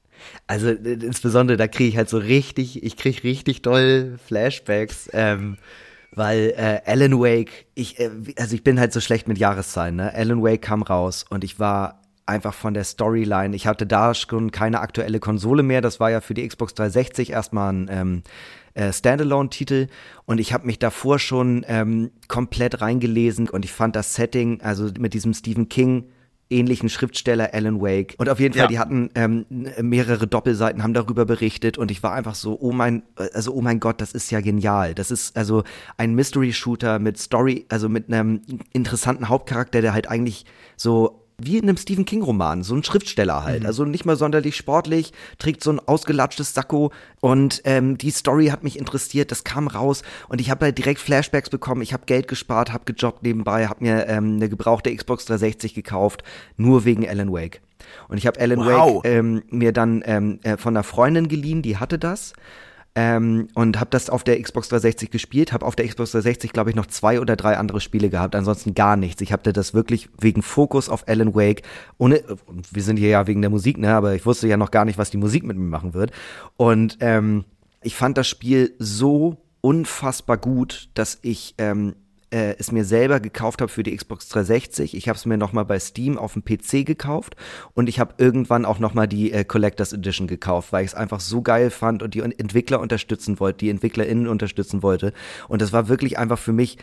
Also äh, insbesondere, da kriege ich halt so richtig, ich kriege richtig doll Flashbacks, ähm, weil äh, Alan Wake, ich, äh, also ich bin halt so schlecht mit Jahreszahlen, ne? Alan Wake kam raus und ich war einfach von der Storyline, ich hatte da schon keine aktuelle Konsole mehr, das war ja für die Xbox 360 erstmal ein ähm, äh, Standalone-Titel und ich habe mich davor schon ähm, komplett reingelesen und ich fand das Setting, also mit diesem Stephen King ähnlichen Schriftsteller Alan Wake. Und auf jeden Fall, Ja. die hatten ähm, mehrere Doppelseiten, haben darüber berichtet und ich war einfach so, oh mein, also oh mein Gott, das ist ja genial. Das ist also ein Mystery-Shooter mit Story, also mit einem interessanten Hauptcharakter, der halt eigentlich so wie in einem Stephen King-Roman, so ein Schriftsteller halt. Also nicht mal sonderlich sportlich, trägt so ein ausgelatschtes Sakko und ähm, die Story hat mich interessiert, das kam raus und ich habe halt direkt Flashbacks bekommen. Ich habe Geld gespart, habe gejobbt nebenbei, habe mir ähm, eine gebrauchte Xbox 360 gekauft, nur wegen Alan Wake. Und ich habe Alan Wow. Wake ähm, mir dann ähm, äh, von einer Freundin geliehen, die hatte das. Ähm, und habe das auf der Xbox 360 gespielt, habe auf der Xbox 360 glaube ich noch zwei oder drei andere Spiele gehabt, ansonsten gar nichts. Ich habe das wirklich wegen Fokus auf Alan Wake, ohne, wir sind hier ja wegen der Musik, ne, aber ich wusste ja noch gar nicht, was die Musik mit mir machen wird und ähm, ich fand das Spiel so unfassbar gut, dass ich ähm, äh, es mir selber gekauft habe für die Xbox 360. Ich habe es mir nochmal bei Steam auf dem PC gekauft und ich habe irgendwann auch nochmal die äh, Collectors Edition gekauft, weil ich es einfach so geil fand und die Entwickler unterstützen wollte, die EntwicklerInnen unterstützen wollte. Und das war wirklich einfach für mich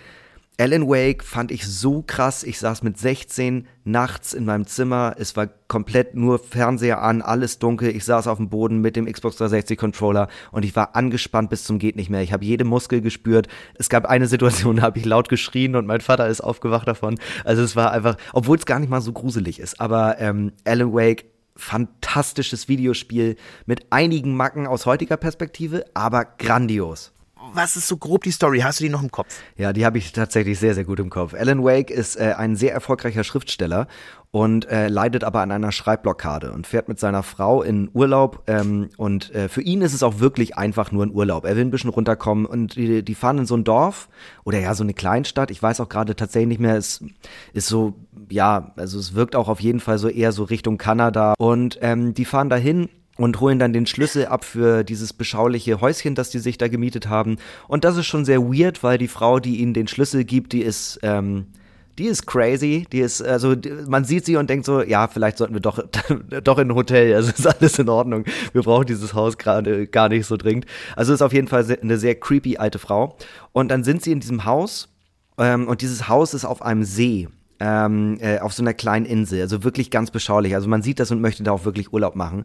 Alan Wake fand ich so krass. Ich saß mit 16 nachts in meinem Zimmer. Es war komplett nur Fernseher an, alles dunkel. Ich saß auf dem Boden mit dem Xbox 360 Controller und ich war angespannt bis zum geht nicht mehr. Ich habe jede Muskel gespürt. Es gab eine Situation, da habe ich laut geschrien und mein Vater ist aufgewacht davon. Also es war einfach, obwohl es gar nicht mal so gruselig ist. Aber ähm, Alan Wake fantastisches Videospiel mit einigen Macken aus heutiger Perspektive, aber grandios was ist so grob die Story? Hast du die noch im Kopf? Ja, die habe ich tatsächlich sehr, sehr gut im Kopf. Alan Wake ist äh, ein sehr erfolgreicher Schriftsteller und äh, leidet aber an einer Schreibblockade und fährt mit seiner Frau in Urlaub. Ähm, und äh, für ihn ist es auch wirklich einfach nur ein Urlaub. Er will ein bisschen runterkommen und die, die fahren in so ein Dorf oder ja, so eine Kleinstadt. Ich weiß auch gerade tatsächlich nicht mehr, es ist so, ja, also es wirkt auch auf jeden Fall so eher so Richtung Kanada. Und ähm, die fahren dahin und holen dann den Schlüssel ab für dieses beschauliche Häuschen, das die sich da gemietet haben. Und das ist schon sehr weird, weil die Frau, die ihnen den Schlüssel gibt, die ist, ähm, die ist crazy. Die ist, also man sieht sie und denkt so, ja, vielleicht sollten wir doch, doch in ein Hotel. Also ist alles in Ordnung. Wir brauchen dieses Haus gerade gar nicht so dringend. Also ist auf jeden Fall eine sehr creepy alte Frau. Und dann sind sie in diesem Haus ähm, und dieses Haus ist auf einem See ähm, äh, auf so einer kleinen Insel. Also wirklich ganz beschaulich. Also man sieht das und möchte da auch wirklich Urlaub machen.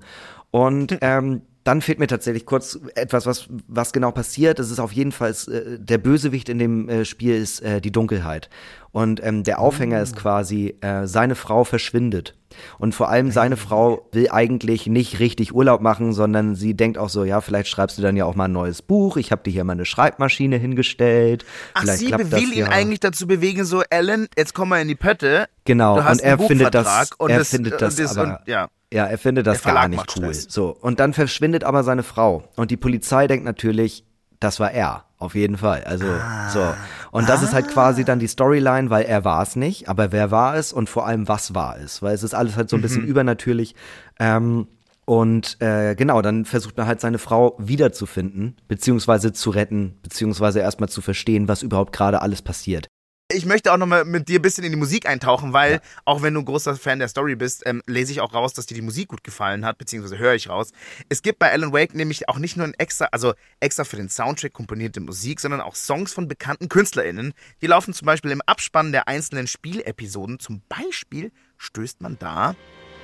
Und ähm, dann fehlt mir tatsächlich kurz etwas, was, was genau passiert. Es ist auf jeden Fall, äh, der Bösewicht in dem äh, Spiel ist äh, die Dunkelheit. Und ähm, der Aufhänger ist quasi, äh, seine Frau verschwindet. Und vor allem seine Frau will eigentlich nicht richtig Urlaub machen, sondern sie denkt auch so, ja, vielleicht schreibst du dann ja auch mal ein neues Buch. Ich habe dir hier mal eine Schreibmaschine hingestellt. Ach, vielleicht sie will ihn ja. eigentlich dazu bewegen, so, Alan, jetzt komm mal in die Pötte. Genau, und er findet das, er das- findet das, das- aber, und- ja. ja, er findet das gar nicht cool. Stress. So, und dann verschwindet aber seine Frau und die Polizei denkt natürlich, das war er, auf jeden Fall. Also, Ah. so. Und das ist halt quasi dann die Storyline, weil er war es nicht, aber wer war es und vor allem, was war es? Weil es ist alles halt so ein Mhm. bisschen übernatürlich. Ähm, und äh, genau, dann versucht man halt seine Frau wiederzufinden, beziehungsweise zu retten, beziehungsweise erstmal zu verstehen, was überhaupt gerade alles passiert. Ich möchte auch nochmal mit dir ein bisschen in die Musik eintauchen, weil auch wenn du ein großer Fan der Story bist, ähm, lese ich auch raus, dass dir die Musik gut gefallen hat, beziehungsweise höre ich raus. Es gibt bei Alan Wake nämlich auch nicht nur ein extra, also extra für den Soundtrack komponierte Musik, sondern auch Songs von bekannten KünstlerInnen. Die laufen zum Beispiel im Abspann der einzelnen Spielepisoden. Zum Beispiel stößt man da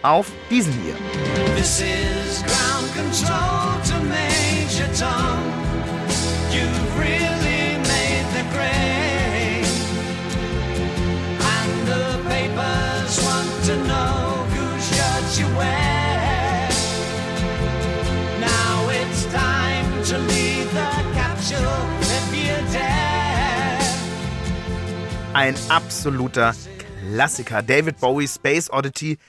auf diesen hier. This is ground control to Major Tom. You've really to leave the capsule if you dare. Ein absoluter Klassiker. David Bowie, Space Oddity.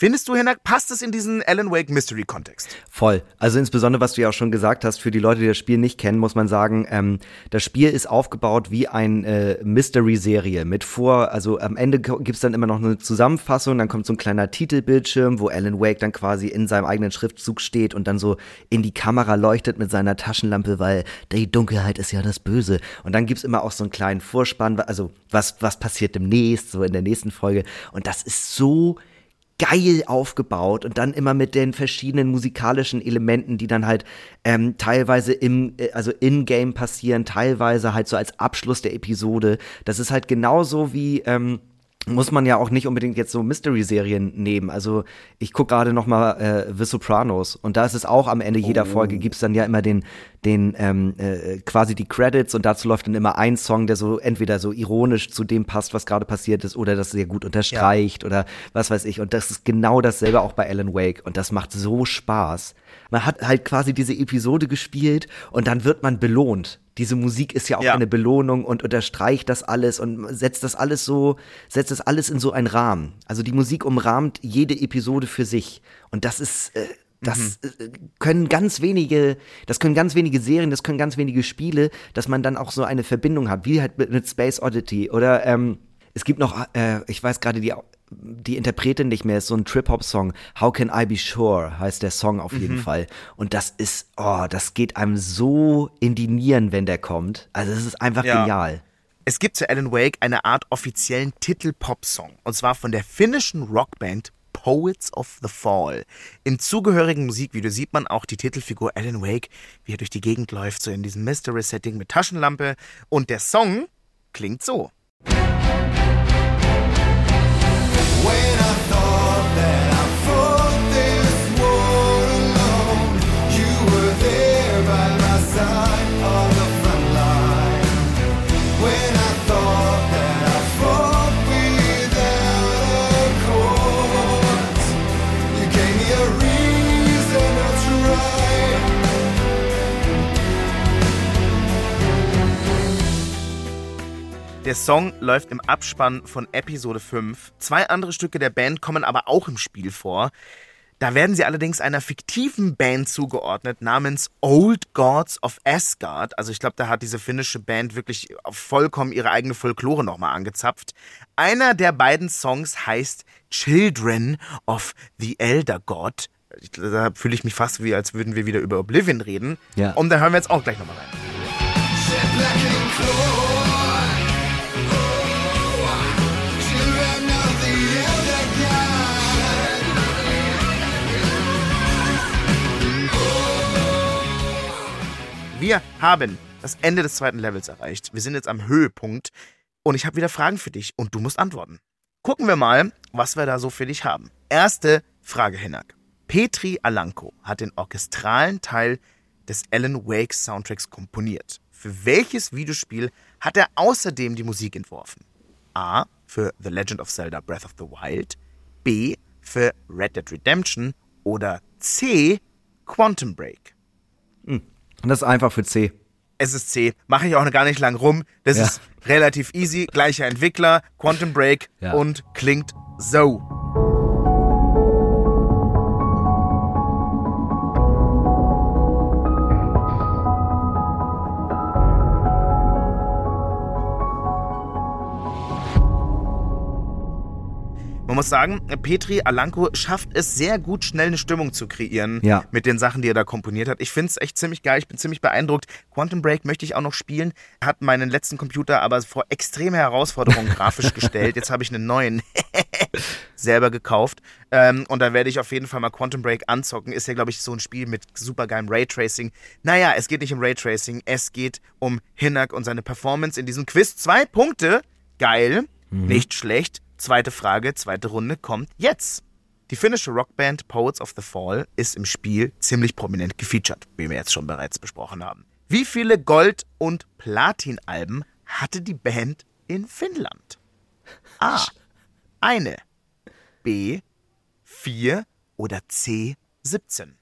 Findest du, Hinak, passt es in diesen Alan Wake Mystery Kontext? Voll. Also insbesondere, was du ja auch schon gesagt hast, für die Leute, die das Spiel nicht kennen, muss man sagen, ähm, das Spiel ist aufgebaut wie ein äh, Mystery-Serie mit vor, also am Ende ko- gibt's dann immer noch eine Zusammenfassung, dann kommt so ein kleiner Titelbildschirm, wo Alan Wake dann quasi in seinem eigenen Schriftzug steht und dann so in die Kamera leuchtet mit seiner Taschenlampe, weil die Dunkelheit ist ja das Böse. Und dann gibt's immer auch so einen kleinen Vorspann, also was, was passiert demnächst, so in der nächsten Folge. Und das ist so geil aufgebaut und dann immer mit den verschiedenen musikalischen Elementen, die dann halt ähm, teilweise im, äh, also in-game passieren, teilweise halt so als Abschluss der Episode. Das ist halt genauso wie, ähm, muss man ja auch nicht unbedingt jetzt so Mystery-Serien nehmen. Also ich gucke gerade noch mal äh, The Sopranos und da ist es auch am Ende jeder Folge gibt's dann ja immer den, den ähm, äh, quasi die Credits und dazu läuft dann immer ein Song, der so entweder so ironisch zu dem passt, was gerade passiert ist, oder das sehr gut unterstreicht oder was weiß ich. Und das ist genau dasselbe auch bei Alan Wake und das macht so Spaß. Man hat halt quasi diese Episode gespielt und dann wird man belohnt. Diese Musik ist ja auch Ja. eine Belohnung und unterstreicht das alles und setzt das alles so, setzt das alles in so einen Rahmen. Also die Musik umrahmt jede Episode für sich. Und das ist, äh, Das äh, können ganz wenige, das können ganz wenige Serien, das können ganz wenige Spiele, dass man dann auch so eine Verbindung hat, wie halt mit, mit Space Oddity oder ähm, es gibt noch, äh, ich weiß gerade die die Interpretin nicht mehr, ist so ein Trip-Hop-Song. How Can I Be Sure heißt der Song auf jeden Fall. Und das ist, oh, das geht einem so in die Nieren, wenn der kommt. Also es ist einfach Ja. genial. Es gibt zu Alan Wake eine Art offiziellen Titel-Pop-Song. Und zwar von der finnischen Rockband Poets of the Fall. Im zugehörigen Musikvideo sieht man auch die Titelfigur Alan Wake, wie er durch die Gegend läuft, so in diesem Mystery-Setting mit Taschenlampe. Und der Song klingt so. When I thought Der Song läuft im Abspann von Episode 5. Zwei andere Stücke der Band kommen aber auch im Spiel vor. Da werden sie allerdings einer fiktiven Band zugeordnet namens Old Gods of Asgard. Also ich glaube, da hat diese finnische Band wirklich vollkommen ihre eigene Folklore nochmal angezapft. Einer der beiden Songs heißt Children of the Elder God. Da fühle ich mich fast wie, als würden wir wieder über Oblivion reden. Ja. Und da hören wir jetzt auch gleich nochmal rein. Wir haben das Ende des zweiten Levels erreicht. Wir sind jetzt am Höhepunkt und ich habe wieder Fragen für dich und du musst antworten. Gucken wir mal, was wir da so für dich haben. Erste Frage, Hinak. Petri Alanko hat den orchestralen Teil des Alan Wake Soundtracks komponiert. Für welches Videospiel hat er außerdem die Musik entworfen? A. Für The Legend of Zelda Breath of the Wild. B. Für Red Dead Redemption. Oder C. Quantum Break. Und das ist einfach für C. Es ist C. Mache ich auch gar nicht lang rum. Das Ja. ist relativ easy. Gleicher Entwickler, Quantum Break Ja. und klingt so. Muss sagen, Petri Alanko schafft es sehr gut, schnell eine Stimmung zu kreieren Ja. mit den Sachen, die er da komponiert hat. Ich finde es echt ziemlich geil. Ich bin ziemlich beeindruckt. Quantum Break möchte ich auch noch spielen. Hat meinen letzten Computer aber vor extreme Herausforderungen grafisch gestellt. Jetzt habe ich einen neuen selber gekauft. Ähm, und da werde ich auf jeden Fall mal Quantum Break anzocken. Ist ja, glaube ich, so ein Spiel mit supergeilem Raytracing. Naja, es geht nicht um Raytracing. Es geht um Hinak und seine Performance in diesem Quiz. Zwei Punkte. Geil. Nicht schlecht. Zweite Frage, zweite Runde kommt jetzt. Die finnische Rockband Poets of the Fall ist im Spiel ziemlich prominent gefeatured, wie wir jetzt schon bereits besprochen haben. Wie viele Gold- und Platin-Alben hatte die Band in Finnland? A. Eine. B. Vier. Oder C. 17.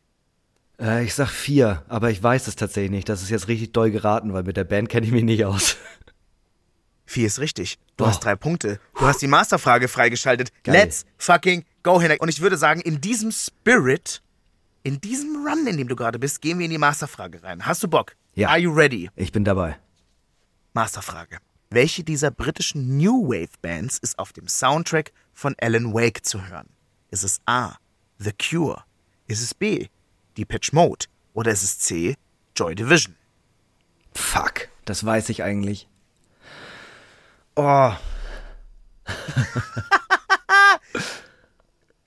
Äh, ich sag vier, aber ich weiß es tatsächlich nicht. Das ist jetzt richtig doll geraten, weil mit der Band kenne ich mich nicht aus. Vier ist richtig. Du Oh. hast drei Punkte. Du hast die Masterfrage freigeschaltet. Geil. Let's fucking go, Hinek. Und ich würde sagen, in diesem Spirit, in diesem Run, in dem du gerade bist, gehen wir in die Masterfrage rein. Hast du Bock? Ja. Are you ready? Ich bin dabei. Masterfrage. Welche dieser britischen New Wave Bands ist auf dem Soundtrack von Alan Wake zu hören? Ist es A. The Cure? Ist es B. Depeche Mode? Oder ist es C. Joy Division? Fuck, das weiß ich eigentlich. Oh,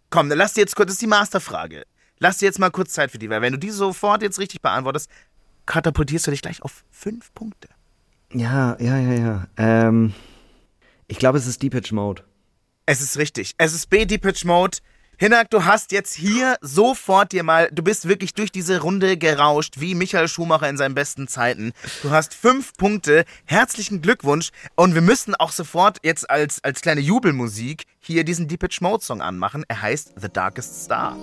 Komm, dann lass dir jetzt kurz, das ist die Masterfrage. Lass dir jetzt mal kurz Zeit für die, weil wenn du die sofort jetzt richtig beantwortest, katapultierst du dich gleich auf fünf Punkte. ja, ja, ja, ja. Ähm, ich glaube, es ist Deepage Mode. Es ist richtig. Es ist B, Depeche Mode. Hinak, du hast jetzt hier sofort dir mal, du bist wirklich durch diese Runde gerauscht, wie Michael Schumacher in seinen besten Zeiten. Du hast fünf Punkte. Herzlichen Glückwunsch. Und wir müssen auch sofort jetzt als, als kleine Jubelmusik hier diesen Depeche Mode Song anmachen. Er heißt The Darkest Star.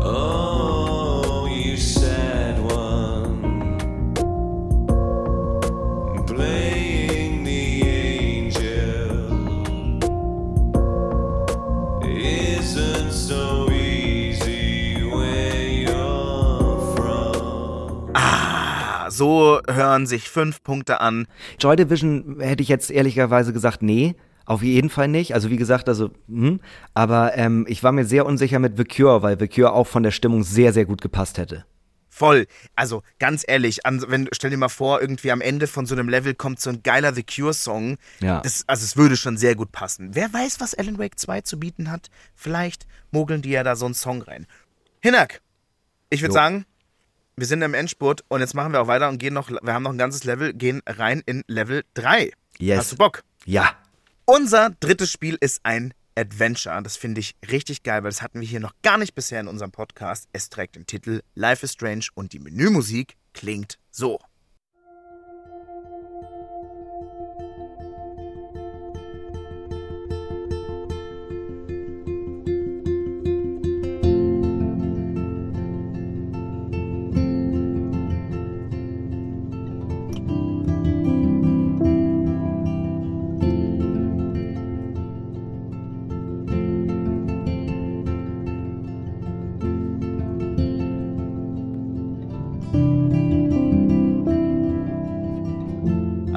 Oh, So hören sich fünf Punkte an. Joy Division hätte ich jetzt ehrlicherweise gesagt, nee. Auf jeden Fall nicht. Also wie gesagt, also, hm, aber ähm, ich war mir sehr unsicher mit The Cure, weil The Cure auch von der Stimmung sehr, sehr gut gepasst hätte. Voll. Also ganz ehrlich, an, wenn, stell dir mal vor, irgendwie am Ende von so einem Level kommt so ein geiler The Cure-Song. Ja. Das, also es würde schon sehr gut passen. Wer weiß, was Alan Wake 2 zu bieten hat? Vielleicht mogeln die ja da so einen Song rein. Hinak, ich würde sagen, wir sind im Endspurt und jetzt machen wir auch weiter und gehen noch, wir haben noch ein ganzes Level, gehen rein in Level 3. Yes. Hast du Bock? Ja. Unser drittes Spiel ist ein Adventure. Das finde ich richtig geil, weil das hatten wir hier noch gar nicht bisher in unserem Podcast. Es trägt den Titel Life is Strange und die Menümusik klingt so.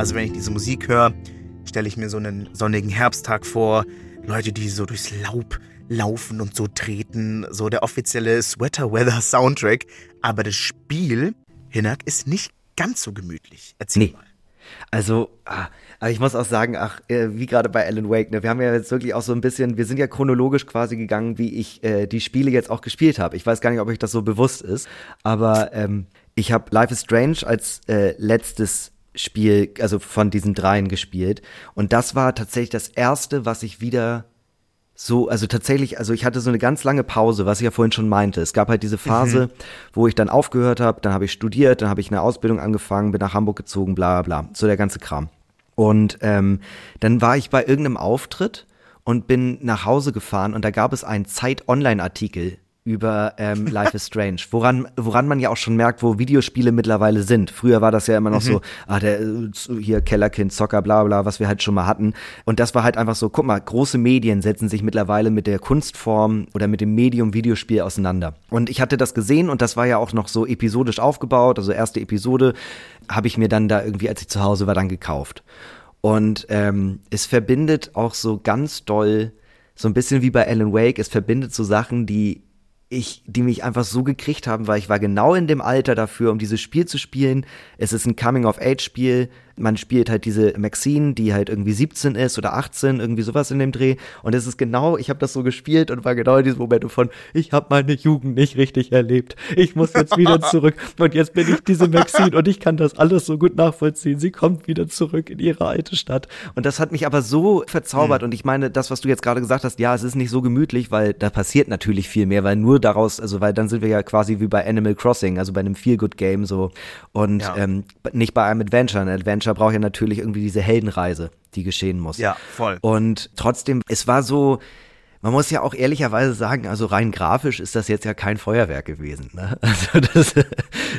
Also wenn ich diese Musik höre, stelle ich mir so einen sonnigen Herbsttag vor. Leute, die so durchs Laub laufen und so treten. So der offizielle Sweater Weather Soundtrack. Aber das Spiel, Hinak, ist nicht ganz so gemütlich. Erzähl Nee. mal. Also, ah, aber ich muss auch sagen, ach, äh, wie gerade bei Alan Wake, ne, wir haben ja jetzt wirklich auch so ein bisschen, wir sind ja chronologisch quasi gegangen, wie ich äh, die Spiele jetzt auch gespielt habe. Ich weiß gar nicht, ob euch das so bewusst ist, aber ähm, ich habe Life is Strange als äh, letztes Spiel, also von diesen dreien gespielt. Und das war tatsächlich das erste, was ich wieder so, also tatsächlich, also ich hatte so eine ganz lange Pause, was ich ja vorhin schon meinte. Es gab halt diese Phase, wo ich dann aufgehört habe, dann habe ich studiert, dann habe ich eine Ausbildung angefangen, bin nach Hamburg gezogen, bla bla, bla. so der ganze Kram. Und ähm, dann war ich bei irgendeinem Auftritt und bin nach Hause gefahren und da gab es einen Zeit-Online-Artikel über ähm, Life is Strange, woran, woran man ja auch schon merkt, wo Videospiele mittlerweile sind. Früher war das ja immer noch so, ah, der hier Kellerkind, Zocker, bla bla, was wir halt schon mal hatten. Und das war halt einfach so, guck mal, große Medien setzen sich mittlerweile mit der Kunstform oder mit dem Medium Videospiel auseinander. Und ich hatte das gesehen und das war ja auch noch so episodisch aufgebaut, also erste Episode habe ich mir dann da irgendwie, als ich zu Hause war, dann gekauft. Und ähm, es verbindet auch so ganz doll, so ein bisschen wie bei Alan Wake, es verbindet so Sachen, die ich, die mich einfach so gekriegt haben, weil ich war genau in dem Alter dafür, um dieses Spiel zu spielen. Es ist ein Coming-of-Age-Spiel. Man spielt halt diese Maxine, die halt irgendwie 17 ist oder 18, irgendwie sowas in dem Dreh. Und es ist genau, ich habe das so gespielt und war genau in diesem Moment von, ich habe meine Jugend nicht richtig erlebt. Ich muss jetzt wieder zurück. Und jetzt bin ich diese Maxine und ich kann das alles so gut nachvollziehen. Sie kommt wieder zurück in ihre alte Stadt. Und das hat mich aber so verzaubert. Und ich meine, das, was du jetzt gerade gesagt hast, ja, es ist nicht so gemütlich, weil da passiert natürlich viel mehr, weil nur daraus, also weil dann sind wir ja quasi wie bei Animal Crossing, also bei einem Feel-Good-Game so. Und Ja. ähm, nicht bei einem Adventure. Ein Adventure braucht ja natürlich irgendwie diese Heldenreise, die geschehen muss. Ja, voll. Und trotzdem, es war so, man muss ja auch ehrlicherweise sagen, also rein grafisch ist das jetzt ja kein Feuerwerk gewesen. Ne? Also das,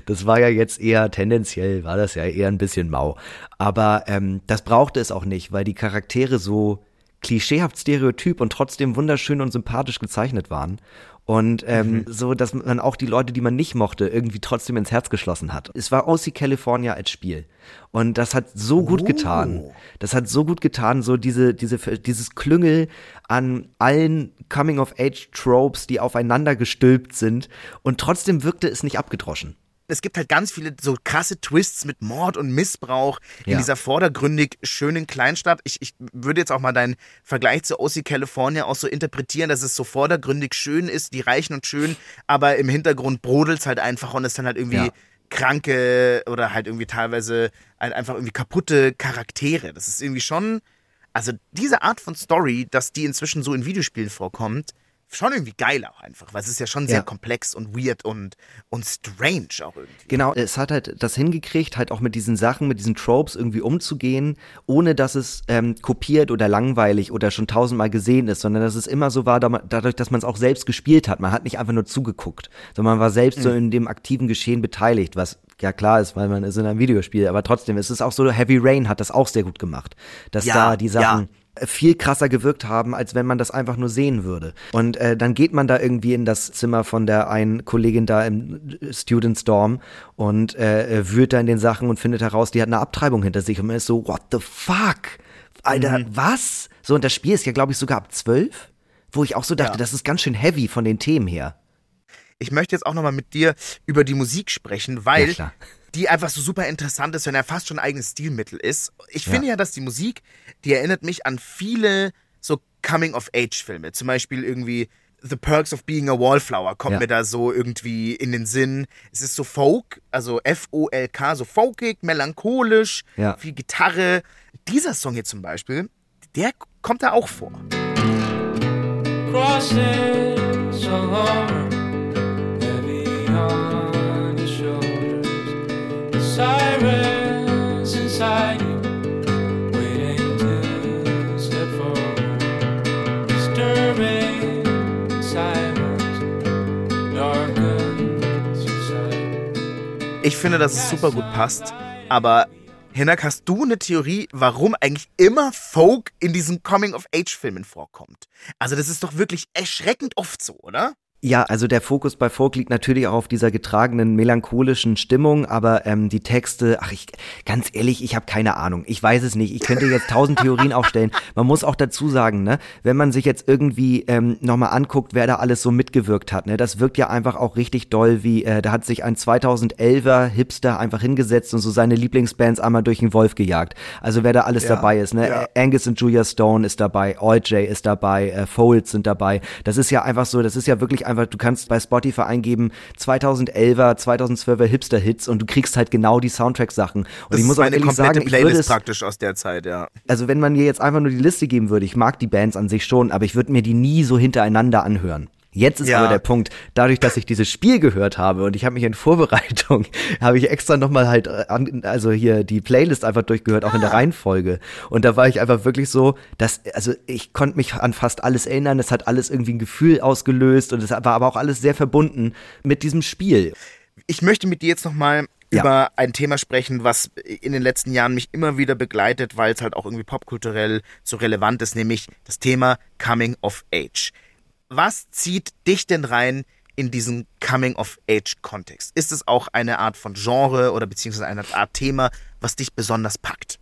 das war ja jetzt eher tendenziell, war das ja eher ein bisschen mau. Aber ähm, das brauchte es auch nicht, weil die Charaktere so klischeehaft stereotyp und trotzdem wunderschön und sympathisch gezeichnet waren. Und ähm, so, dass man auch die Leute, die man nicht mochte, irgendwie trotzdem ins Herz geschlossen hat. Es war OC California als Spiel. Und das hat so gut getan. Das hat so gut getan, so diese, diese, dieses Klüngel an allen Coming-of-Age-Tropes, die aufeinander gestülpt sind. Und trotzdem wirkte es nicht abgedroschen. Es gibt halt ganz viele so krasse Twists mit Mord und Missbrauch in Ja. dieser vordergründig schönen Kleinstadt. Ich, ich würde jetzt auch mal deinen Vergleich zu OC California auch so interpretieren, dass es so vordergründig schön ist, die Reichen und schön, aber im Hintergrund brodelt es halt einfach und es dann halt irgendwie Ja. kranke oder halt irgendwie teilweise halt einfach irgendwie kaputte Charaktere. Das ist irgendwie schon, also diese Art von Story, dass die inzwischen so in Videospielen vorkommt, schon irgendwie geil auch einfach, weil es ist ja schon sehr Ja. komplex und weird und, und strange auch irgendwie. Genau, es hat halt das hingekriegt, halt auch mit diesen Sachen, mit diesen Tropes irgendwie umzugehen, ohne dass es ähm, kopiert oder langweilig oder schon tausendmal gesehen ist, sondern dass es immer so war, da- dadurch, dass man es auch selbst gespielt hat. Man hat nicht einfach nur zugeguckt, sondern man war selbst so in dem aktiven Geschehen beteiligt, was ja klar ist, weil man ist in einem Videospiel, aber trotzdem ist es auch so, Heavy Rain hat das auch sehr gut gemacht, dass Ja, da die Sachen ja. Äh, viel krasser gewirkt haben, als wenn man das einfach nur sehen würde. Und äh, dann geht man da irgendwie in das Zimmer von der einen Kollegin da im Student Dorm und äh, wühlt da in den Sachen und findet heraus, die hat eine Abtreibung hinter sich und man ist so, what the fuck? Alter, Mhm. was? So, und das Spiel ist ja, glaube ich, sogar ab zwölf, wo ich auch so dachte, Ja. das ist ganz schön heavy von den Themen her. Ich möchte jetzt auch nochmal mit dir über die Musik sprechen, weil Ja, die einfach so super interessant ist, wenn er fast schon ein eigenes Stilmittel ist. Ich finde ja, dass die Musik, die erinnert mich an viele so Coming-of-Age-Filme. Zum Beispiel irgendwie The Perks of Being a Wallflower kommt Ja. mir da so irgendwie in den Sinn. Es ist so Folk, also F-O-L-K, so folkig, melancholisch, Ja. viel Gitarre. Dieser Song hier zum Beispiel, der kommt da auch vor. crosses so hard, Ich finde, dass es super gut passt, aber Hinak, hast du eine Theorie, warum eigentlich immer Folk in diesen Coming-of-Age-Filmen vorkommt? Also das ist doch wirklich erschreckend oft so, oder? Ja, also der Fokus bei Folk liegt natürlich auch auf dieser getragenen melancholischen Stimmung, aber ähm, die Texte, ach ich, ganz ehrlich, ich habe keine Ahnung. Ich weiß es nicht. Ich könnte jetzt tausend Theorien aufstellen. Man muss auch dazu sagen, ne, wenn man sich jetzt irgendwie ähm, nochmal anguckt, wer da alles so mitgewirkt hat, ne, das wirkt ja einfach auch richtig doll, wie äh, da hat sich ein 2011er Hipster einfach hingesetzt und so seine Lieblingsbands einmal durch den Wolf gejagt. Also wer da alles dabei ist, ne, ja. Angus und Julia Stone ist dabei, OJ ist dabei, äh, Folds sind dabei. Das ist ja einfach so, das ist ja wirklich einfach, du kannst bei Spotify eingeben 2011er, 2012er Hipster-Hits und du kriegst halt genau die Soundtrack-Sachen. Und Das ich muss ist auch meine ehrlich komplette sagen, ich würde Playlist es, praktisch aus der Zeit, ja. also wenn man mir jetzt einfach nur die Liste geben würde, ich mag die Bands an sich schon, aber ich würde mir die nie so hintereinander anhören. Jetzt ist Ja. aber der Punkt, dadurch, dass ich dieses Spiel gehört habe und ich habe mich in Vorbereitung, habe ich extra nochmal halt, äh, an, also hier die Playlist einfach durchgehört, auch in Ah. der Reihenfolge. Und da war ich einfach wirklich so, dass, also ich konnte mich an fast alles erinnern, es hat alles irgendwie ein Gefühl ausgelöst und es war aber auch alles sehr verbunden mit diesem Spiel. Ich möchte mit dir jetzt nochmal Ja. über ein Thema sprechen, was in den letzten Jahren mich immer wieder begleitet, weil es halt auch irgendwie popkulturell so relevant ist, nämlich das Thema Coming of Age. Was zieht dich denn rein in diesen Coming of Age Kontext? Ist es auch eine Art von Genre oder beziehungsweise eine Art Thema, was dich besonders packt?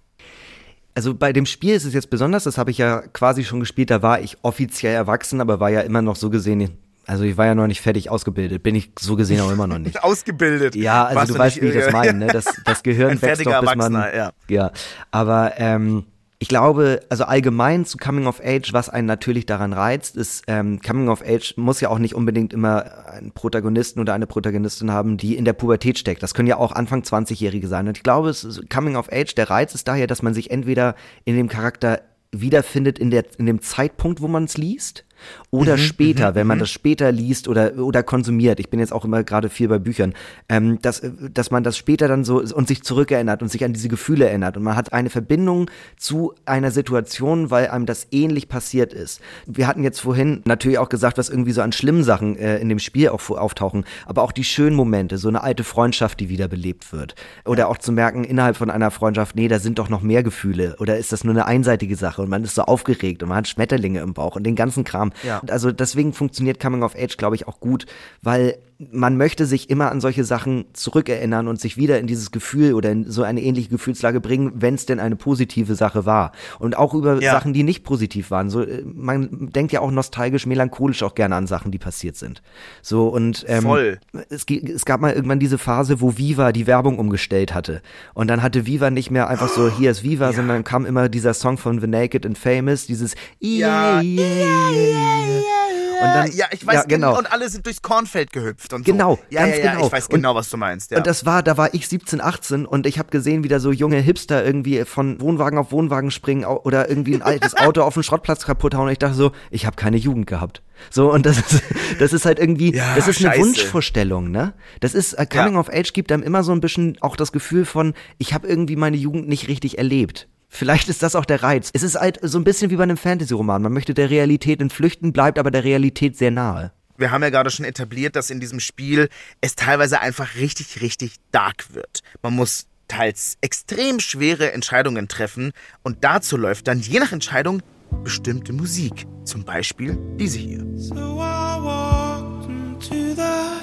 Also bei dem Spiel ist es jetzt besonders, das habe ich ja quasi schon gespielt, da war ich offiziell erwachsen, aber war ja immer noch so gesehen, also ich war ja noch nicht fertig ausgebildet, bin ich so gesehen auch immer noch nicht. Ausgebildet. Ja, also Warst du weißt, nicht wie ich das meine, ne? Das, das Gehirn Ein wächst fertiger doch, bis man. Erwachsener, ja. ja. Aber ähm, ich glaube, also allgemein zu Coming of Age, was einen natürlich daran reizt, ist, ähm, Coming of Age muss ja auch nicht unbedingt immer einen Protagonisten oder eine Protagonistin haben, die in der Pubertät steckt. Das können ja auch Anfang 20-Jährige sein. Und ich glaube, Coming of Age, der Reiz ist daher, dass man sich entweder in dem Charakter wiederfindet in, der, in dem Zeitpunkt, wo man es liest, oder später, wenn man das später liest oder, oder konsumiert. Ich bin jetzt auch immer gerade viel bei Büchern, ähm, dass, äh, dass man das später dann so und sich zurückerinnert und sich an diese Gefühle erinnert. Und man hat eine Verbindung zu einer Situation, weil einem das ähnlich passiert ist. Wir hatten jetzt vorhin natürlich auch gesagt, was irgendwie so an schlimmen Sachen äh, in dem Spiel auch auftauchen, aber auch die schönen Momente, so eine alte Freundschaft, die wiederbelebt wird. Oder auch zu merken, innerhalb von einer Freundschaft, nee, da sind doch noch mehr Gefühle. Oder ist das nur eine einseitige Sache und man ist so aufgeregt und man hat Schmetterlinge im Bauch und den ganzen Kram. Ja. Also deswegen funktioniert Coming of Age, glaube ich, auch gut, weil man möchte sich immer an solche Sachen zurückerinnern und sich wieder in dieses Gefühl oder in so eine ähnliche Gefühlslage bringen, wenn es denn eine positive Sache war. Und auch über Ja. Sachen, die nicht positiv waren. So, äh, man denkt ja auch nostalgisch, melancholisch auch gerne an Sachen, die passiert sind. So und ähm, Voll. Es, es gab mal irgendwann diese Phase, wo Viva die Werbung umgestellt hatte. Und dann hatte Viva nicht mehr einfach so, hier ist Viva, sondern kam immer dieser Song von The Naked and Famous, dieses Ja. yeah, yeah, yeah. Und dann, ja, ich weiß ja, genau. Und alle sind durchs Kornfeld gehüpft und Genau, so. Ja, ganz ja, ja, genau. Ich weiß Und- genau, was du meinst. Ja. Und das war, da war ich 17, 18 und ich habe gesehen, wie da so junge Hipster irgendwie von Wohnwagen auf Wohnwagen springen oder irgendwie ein altes Auto auf den Schrottplatz kaputt hauen. Und ich dachte so, ich habe keine Jugend gehabt. So, und das ist, das ist halt irgendwie, Ja, das ist eine scheiße. Wunschvorstellung, ne? Das ist, äh, Coming Ja. of Age gibt einem immer so ein bisschen auch das Gefühl von, ich habe irgendwie meine Jugend nicht richtig erlebt. Vielleicht ist das auch der Reiz. Es ist halt so ein bisschen wie bei einem Fantasy-Roman. Man möchte der Realität entflüchten, bleibt aber der Realität sehr nahe. wir haben ja gerade schon etabliert, dass in diesem Spiel es teilweise einfach richtig, richtig dark wird. Man muss teils extrem schwere Entscheidungen treffen und dazu läuft dann je nach Entscheidung bestimmte Musik. Zum Beispiel diese hier. So I walked into the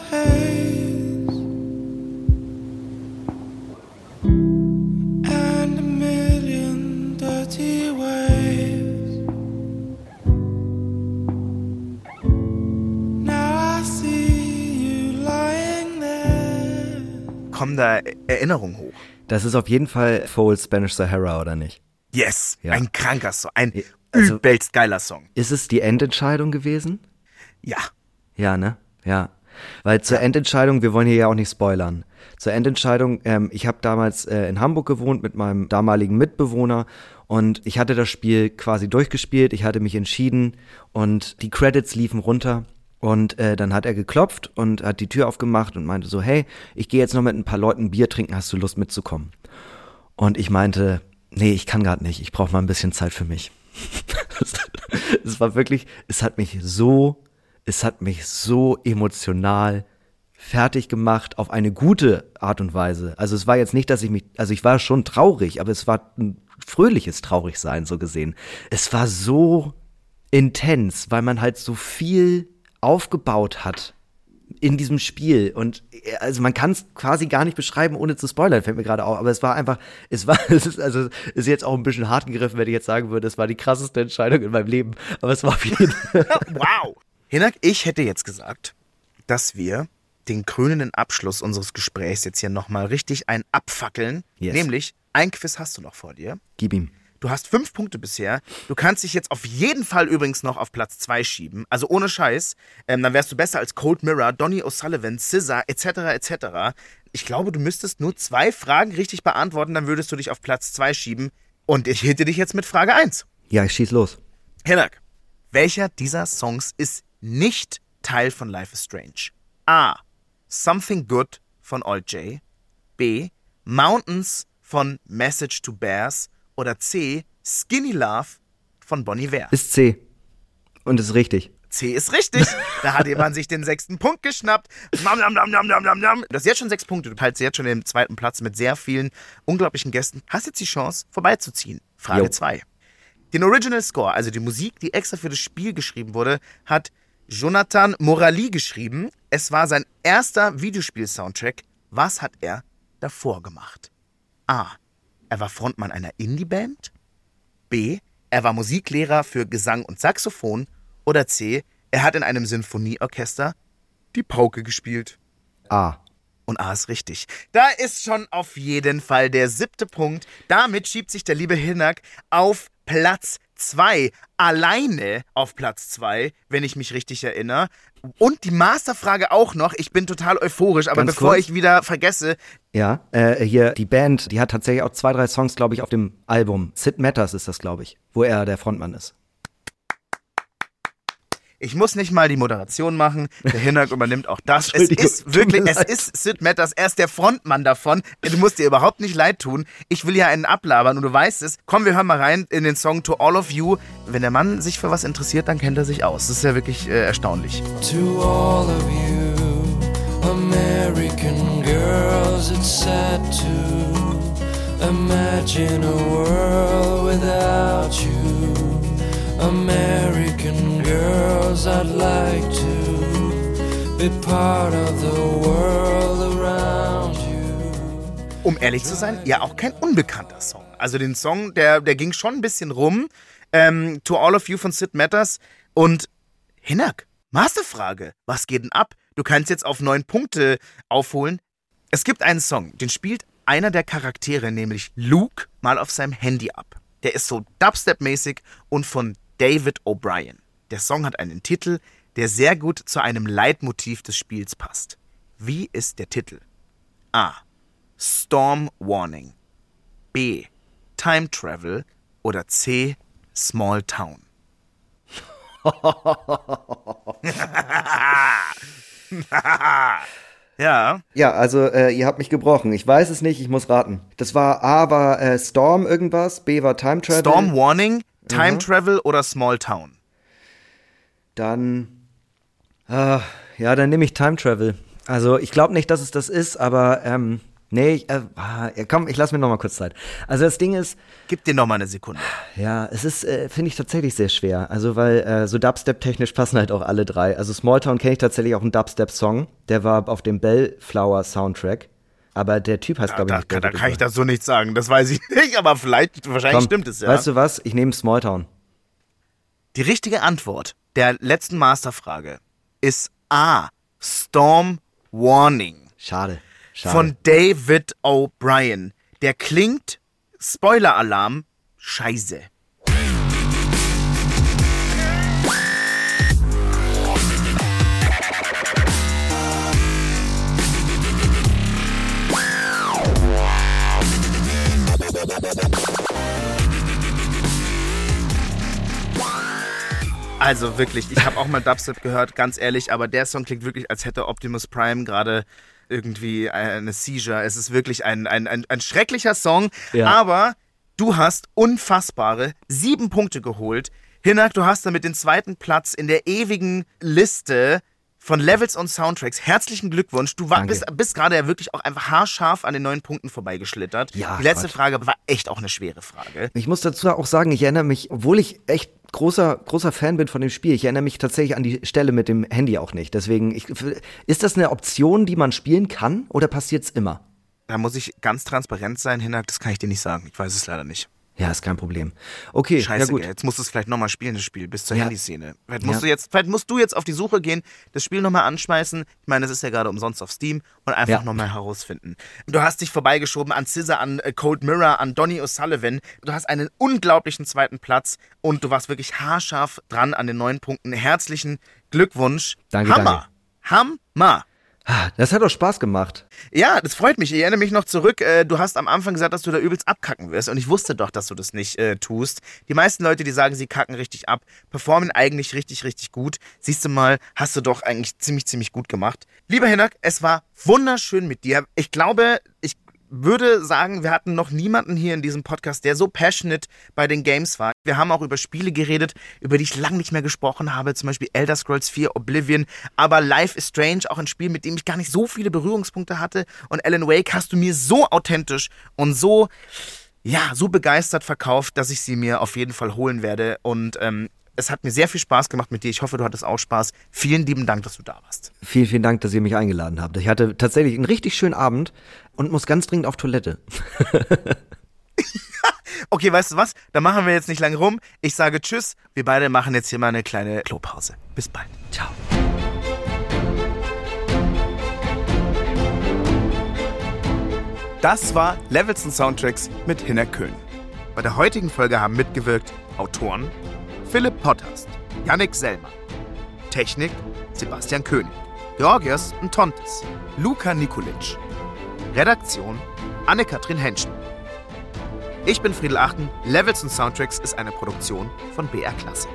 haze da Erinnerungen hoch? Das ist auf jeden Fall Foles Spanish Sahara, oder nicht? Yes, Ja. ein kranker Song, ein also- übelst geiler Song. Ist es die Endentscheidung gewesen? Ja, Ja, ne? Ja. Weil zur Endentscheidung, wir wollen hier ja auch nicht spoilern. Zur Endentscheidung, ähm, ich habe damals äh, in Hamburg gewohnt mit meinem damaligen Mitbewohner und ich hatte das Spiel quasi durchgespielt, ich hatte mich entschieden und die Credits liefen runter und äh, dann hat er geklopft und hat die Tür aufgemacht und meinte so, hey, ich gehe jetzt noch mit ein paar Leuten Bier trinken, hast du Lust mitzukommen? Und ich meinte, nee, ich kann gerade nicht, ich brauche mal ein bisschen Zeit für mich. es war wirklich, es hat mich so, es hat mich so emotional fertig gemacht auf eine gute Art und Weise. Also es war jetzt nicht, dass ich mich, also ich war schon traurig, aber es war ein fröhliches Traurigsein so gesehen. Es war so intens, weil man halt so viel aufgebaut hat in diesem Spiel und äh, also man kann es quasi gar nicht beschreiben, ohne zu spoilern, fällt mir gerade auf, aber es war einfach, es war, es ist, also ist jetzt auch ein bisschen hart gegriffen, wenn ich jetzt sagen würde, es war die krasseste Entscheidung in meinem Leben, aber es war auf jeden Fall. wow. Hinak, ich hätte jetzt gesagt, dass wir den krönenden Abschluss unseres Gesprächs jetzt hier nochmal richtig ein abfackeln. Yes. Nämlich, ein Quiz hast du noch vor dir. Gib ihm. Du hast fünf Punkte bisher. Du kannst dich jetzt auf jeden Fall übrigens noch auf Platz zwei schieben. Also ohne Scheiß. Ähm, dann wärst du besser als Cold Mirror, Donny O'Sullivan, Scissor, etc. etc. Ich glaube, du müsstest nur zwei Fragen richtig beantworten, dann würdest du dich auf Platz zwei schieben. Und ich hitte dich jetzt mit Frage eins. Ja, ich schieß los. Hinak, welcher dieser Songs ist nicht Teil von Life is Strange? A. Something Good von Old J. B. Mountains von Message to Bears. Oder C. Skinny Love von Bonnie Iver. Ist C. Und ist richtig. C ist richtig. Da hat jemand sich den sechsten Punkt geschnappt. Nam, nam, nam, nam, nam, nam, nam. Du hast jetzt schon sechs Punkte. Du teilst jetzt schon den zweiten Platz mit sehr vielen unglaublichen Gästen. Hast jetzt die Chance, vorbeizuziehen. Frage Jo. 2. Den Original Score, also die Musik, die extra für das Spiel geschrieben wurde, hat Jonathan Morali geschrieben. Es war sein erster Videospiel-Soundtrack. Was hat er davor gemacht? A. Er war Frontmann einer Indie-Band. B. Er war Musiklehrer für Gesang und Saxophon. Oder C. Er hat in einem Sinfonieorchester die Pauke gespielt. A. Und A ist richtig. Da ist schon auf jeden Fall der siebte Punkt. Damit schiebt sich der liebe Hinak auf Platz zwei Alleine auf Platz zwei wenn ich mich richtig erinnere. Und die Masterfrage auch noch. Ich bin total euphorisch, aber Ganz bevor kurz. ich wieder vergesse, Ja, äh, hier die Band, die hat tatsächlich auch zwei, drei Songs, glaube ich, auf dem Album. Sid Matters ist das, glaube ich, wo er der Frontmann ist. Ich muss nicht mal die Moderation machen. Der Hinak übernimmt auch das. Es ist wirklich, es leid. ist Sid Matters. Er ist der Frontmann davon. Du musst dir überhaupt nicht leid tun. Ich will ja einen ablabern und du weißt es. Komm, wir hören mal rein in den Song To All of You. Wenn der Mann sich für was interessiert, dann kennt er sich aus. Das ist ja wirklich äh, erstaunlich. To all of you, American girls, it's sad to imagine a world without you. American girls, I'd like to be part of the world around you. Um ehrlich zu sein, ja auch kein unbekannter Song. Also den Song, der, der ging schon ein bisschen rum. Ähm, to All of You von Sid Matters. Und Hinak, Masterfrage. Was geht denn ab? Du kannst jetzt auf neun Punkte aufholen. Es gibt einen Song, den spielt einer der Charaktere, nämlich Luke, mal auf seinem Handy ab. Der ist so Dubstep-mäßig und von David O'Brien. Der Song hat einen Titel, der sehr gut zu einem Leitmotiv des Spiels passt. Wie ist der Titel? A. Storm Warning. B. Time Travel. Oder C. Small Town. ja. Ja, also äh, ihr habt mich gebrochen. Ich weiß es nicht, ich muss raten. Das war A war äh, Storm irgendwas, B war Time Travel. Storm Warning, Time Travel oder Small Town. Dann, ah, ja, dann nehme ich Time Travel. Also ich glaube nicht, dass es das ist, aber ähm, Nee, ich, äh, ah, ja, komm, ich lass mir noch mal kurz Zeit. Also das Ding ist, Gib dir noch mal eine Sekunde. ja, es ist, äh, finde ich tatsächlich sehr schwer. Also weil äh, so Dubstep-technisch passen halt auch alle drei. Also Smalltown kenne ich tatsächlich auch einen Dubstep-Song. Der war auf dem Bellflower-Soundtrack. Aber der Typ heißt, Da, glaube ich, da, nicht da David kann ich das so nicht sagen. Das weiß ich nicht, aber vielleicht, wahrscheinlich Komm, stimmt es ja. Weißt du was? Ich nehme Smalltown. Die richtige Antwort der letzten Masterfrage ist A. Storm Warning Schade. Schade. von David O'Brien. Der klingt, Spoiler-Alarm, scheiße. Also wirklich, ich habe auch mal Dubstep gehört, ganz ehrlich, aber der Song klingt wirklich, als hätte Optimus Prime gerade irgendwie eine Seizure. Es ist wirklich ein, ein, ein, ein schrecklicher Song, Ja. aber du hast unfassbare sieben Punkte geholt. Hinak, du hast damit den zweiten Platz in der ewigen Liste von Levels und Soundtracks. Herzlichen Glückwunsch. Du war, Danke. bist, bist gerade ja wirklich auch einfach haarscharf an den neun Punkten vorbeigeschlittert. Ja, Die letzte Gott. Frage war echt auch eine schwere Frage. Ich muss dazu auch sagen, ich erinnere mich, obwohl ich echt großer, großer Fan bin von dem Spiel, ich erinnere mich tatsächlich an die Stelle mit dem Handy auch nicht. Deswegen, ich, ist das eine Option, die man spielen kann oder passiert's immer? Da muss ich ganz transparent sein, Hinak, das kann ich dir nicht sagen. Ich weiß es leider nicht. Ja, ist kein Problem. Okay, Scheiße, ja gut. gell, jetzt musst du es vielleicht nochmal spielen, das Spiel, bis zur Ja. Handyszene. Vielleicht musst, Ja. du jetzt, vielleicht musst du jetzt auf die Suche gehen, das Spiel nochmal anschmeißen. Ich meine, das ist ja gerade umsonst auf Steam und einfach Ja. nochmal herausfinden. Du hast dich vorbeigeschoben an Scissor, an äh, Cold Mirror, an Donny O'Sullivan. Du hast einen unglaublichen zweiten Platz und du warst wirklich haarscharf dran an den neun Punkten. Herzlichen Glückwunsch. Danke, Hammer. Hammer. Das hat doch Spaß gemacht. Ja, das freut mich. Ich erinnere mich noch zurück. Äh, du hast am Anfang gesagt, dass du da übelst abkacken wirst. Und ich wusste doch, dass du das nicht äh, tust. Die meisten Leute, die sagen, sie kacken richtig ab, performen eigentlich richtig, richtig gut. Siehst du mal, hast du doch eigentlich ziemlich, ziemlich gut gemacht. Lieber Hinak, es war wunderschön mit dir. Ich glaube, ich würde sagen, wir hatten noch niemanden hier in diesem Podcast, der so passionate bei den Games war. Wir haben auch über Spiele geredet, über die ich lange nicht mehr gesprochen habe, zum Beispiel Elder Scrolls 4, Oblivion, aber Life is Strange, auch ein Spiel, mit dem ich gar nicht so viele Berührungspunkte hatte. Und Alan Wake hast du mir so authentisch und so, ja, so begeistert verkauft, dass ich sie mir auf jeden Fall holen werde. Und ähm, es hat mir sehr viel Spaß gemacht mit dir. Ich hoffe, du hattest auch Spaß. Vielen lieben Dank, dass du da warst. Vielen, vielen Dank, dass ihr mich eingeladen habt. Ich hatte tatsächlich einen richtig schönen Abend und muss ganz dringend auf Toilette. Okay, weißt du was? Da machen wir jetzt nicht lange rum. Ich sage Tschüss. Wir beide machen jetzt hier mal eine kleine Klopause. Bis bald. Ciao. Das war Levels und Soundtracks mit Hinner Köhn. Bei der heutigen Folge haben mitgewirkt Autoren Philipp Potthast, Yannick Sellmann, Technik Sebastian König, Georgios Ntontes, Luca Nikolic, Redaktion Anne-Kathrin Henschen. Ich bin Friedel Achten. Levels und Soundtracks ist eine Produktion von BR Classic.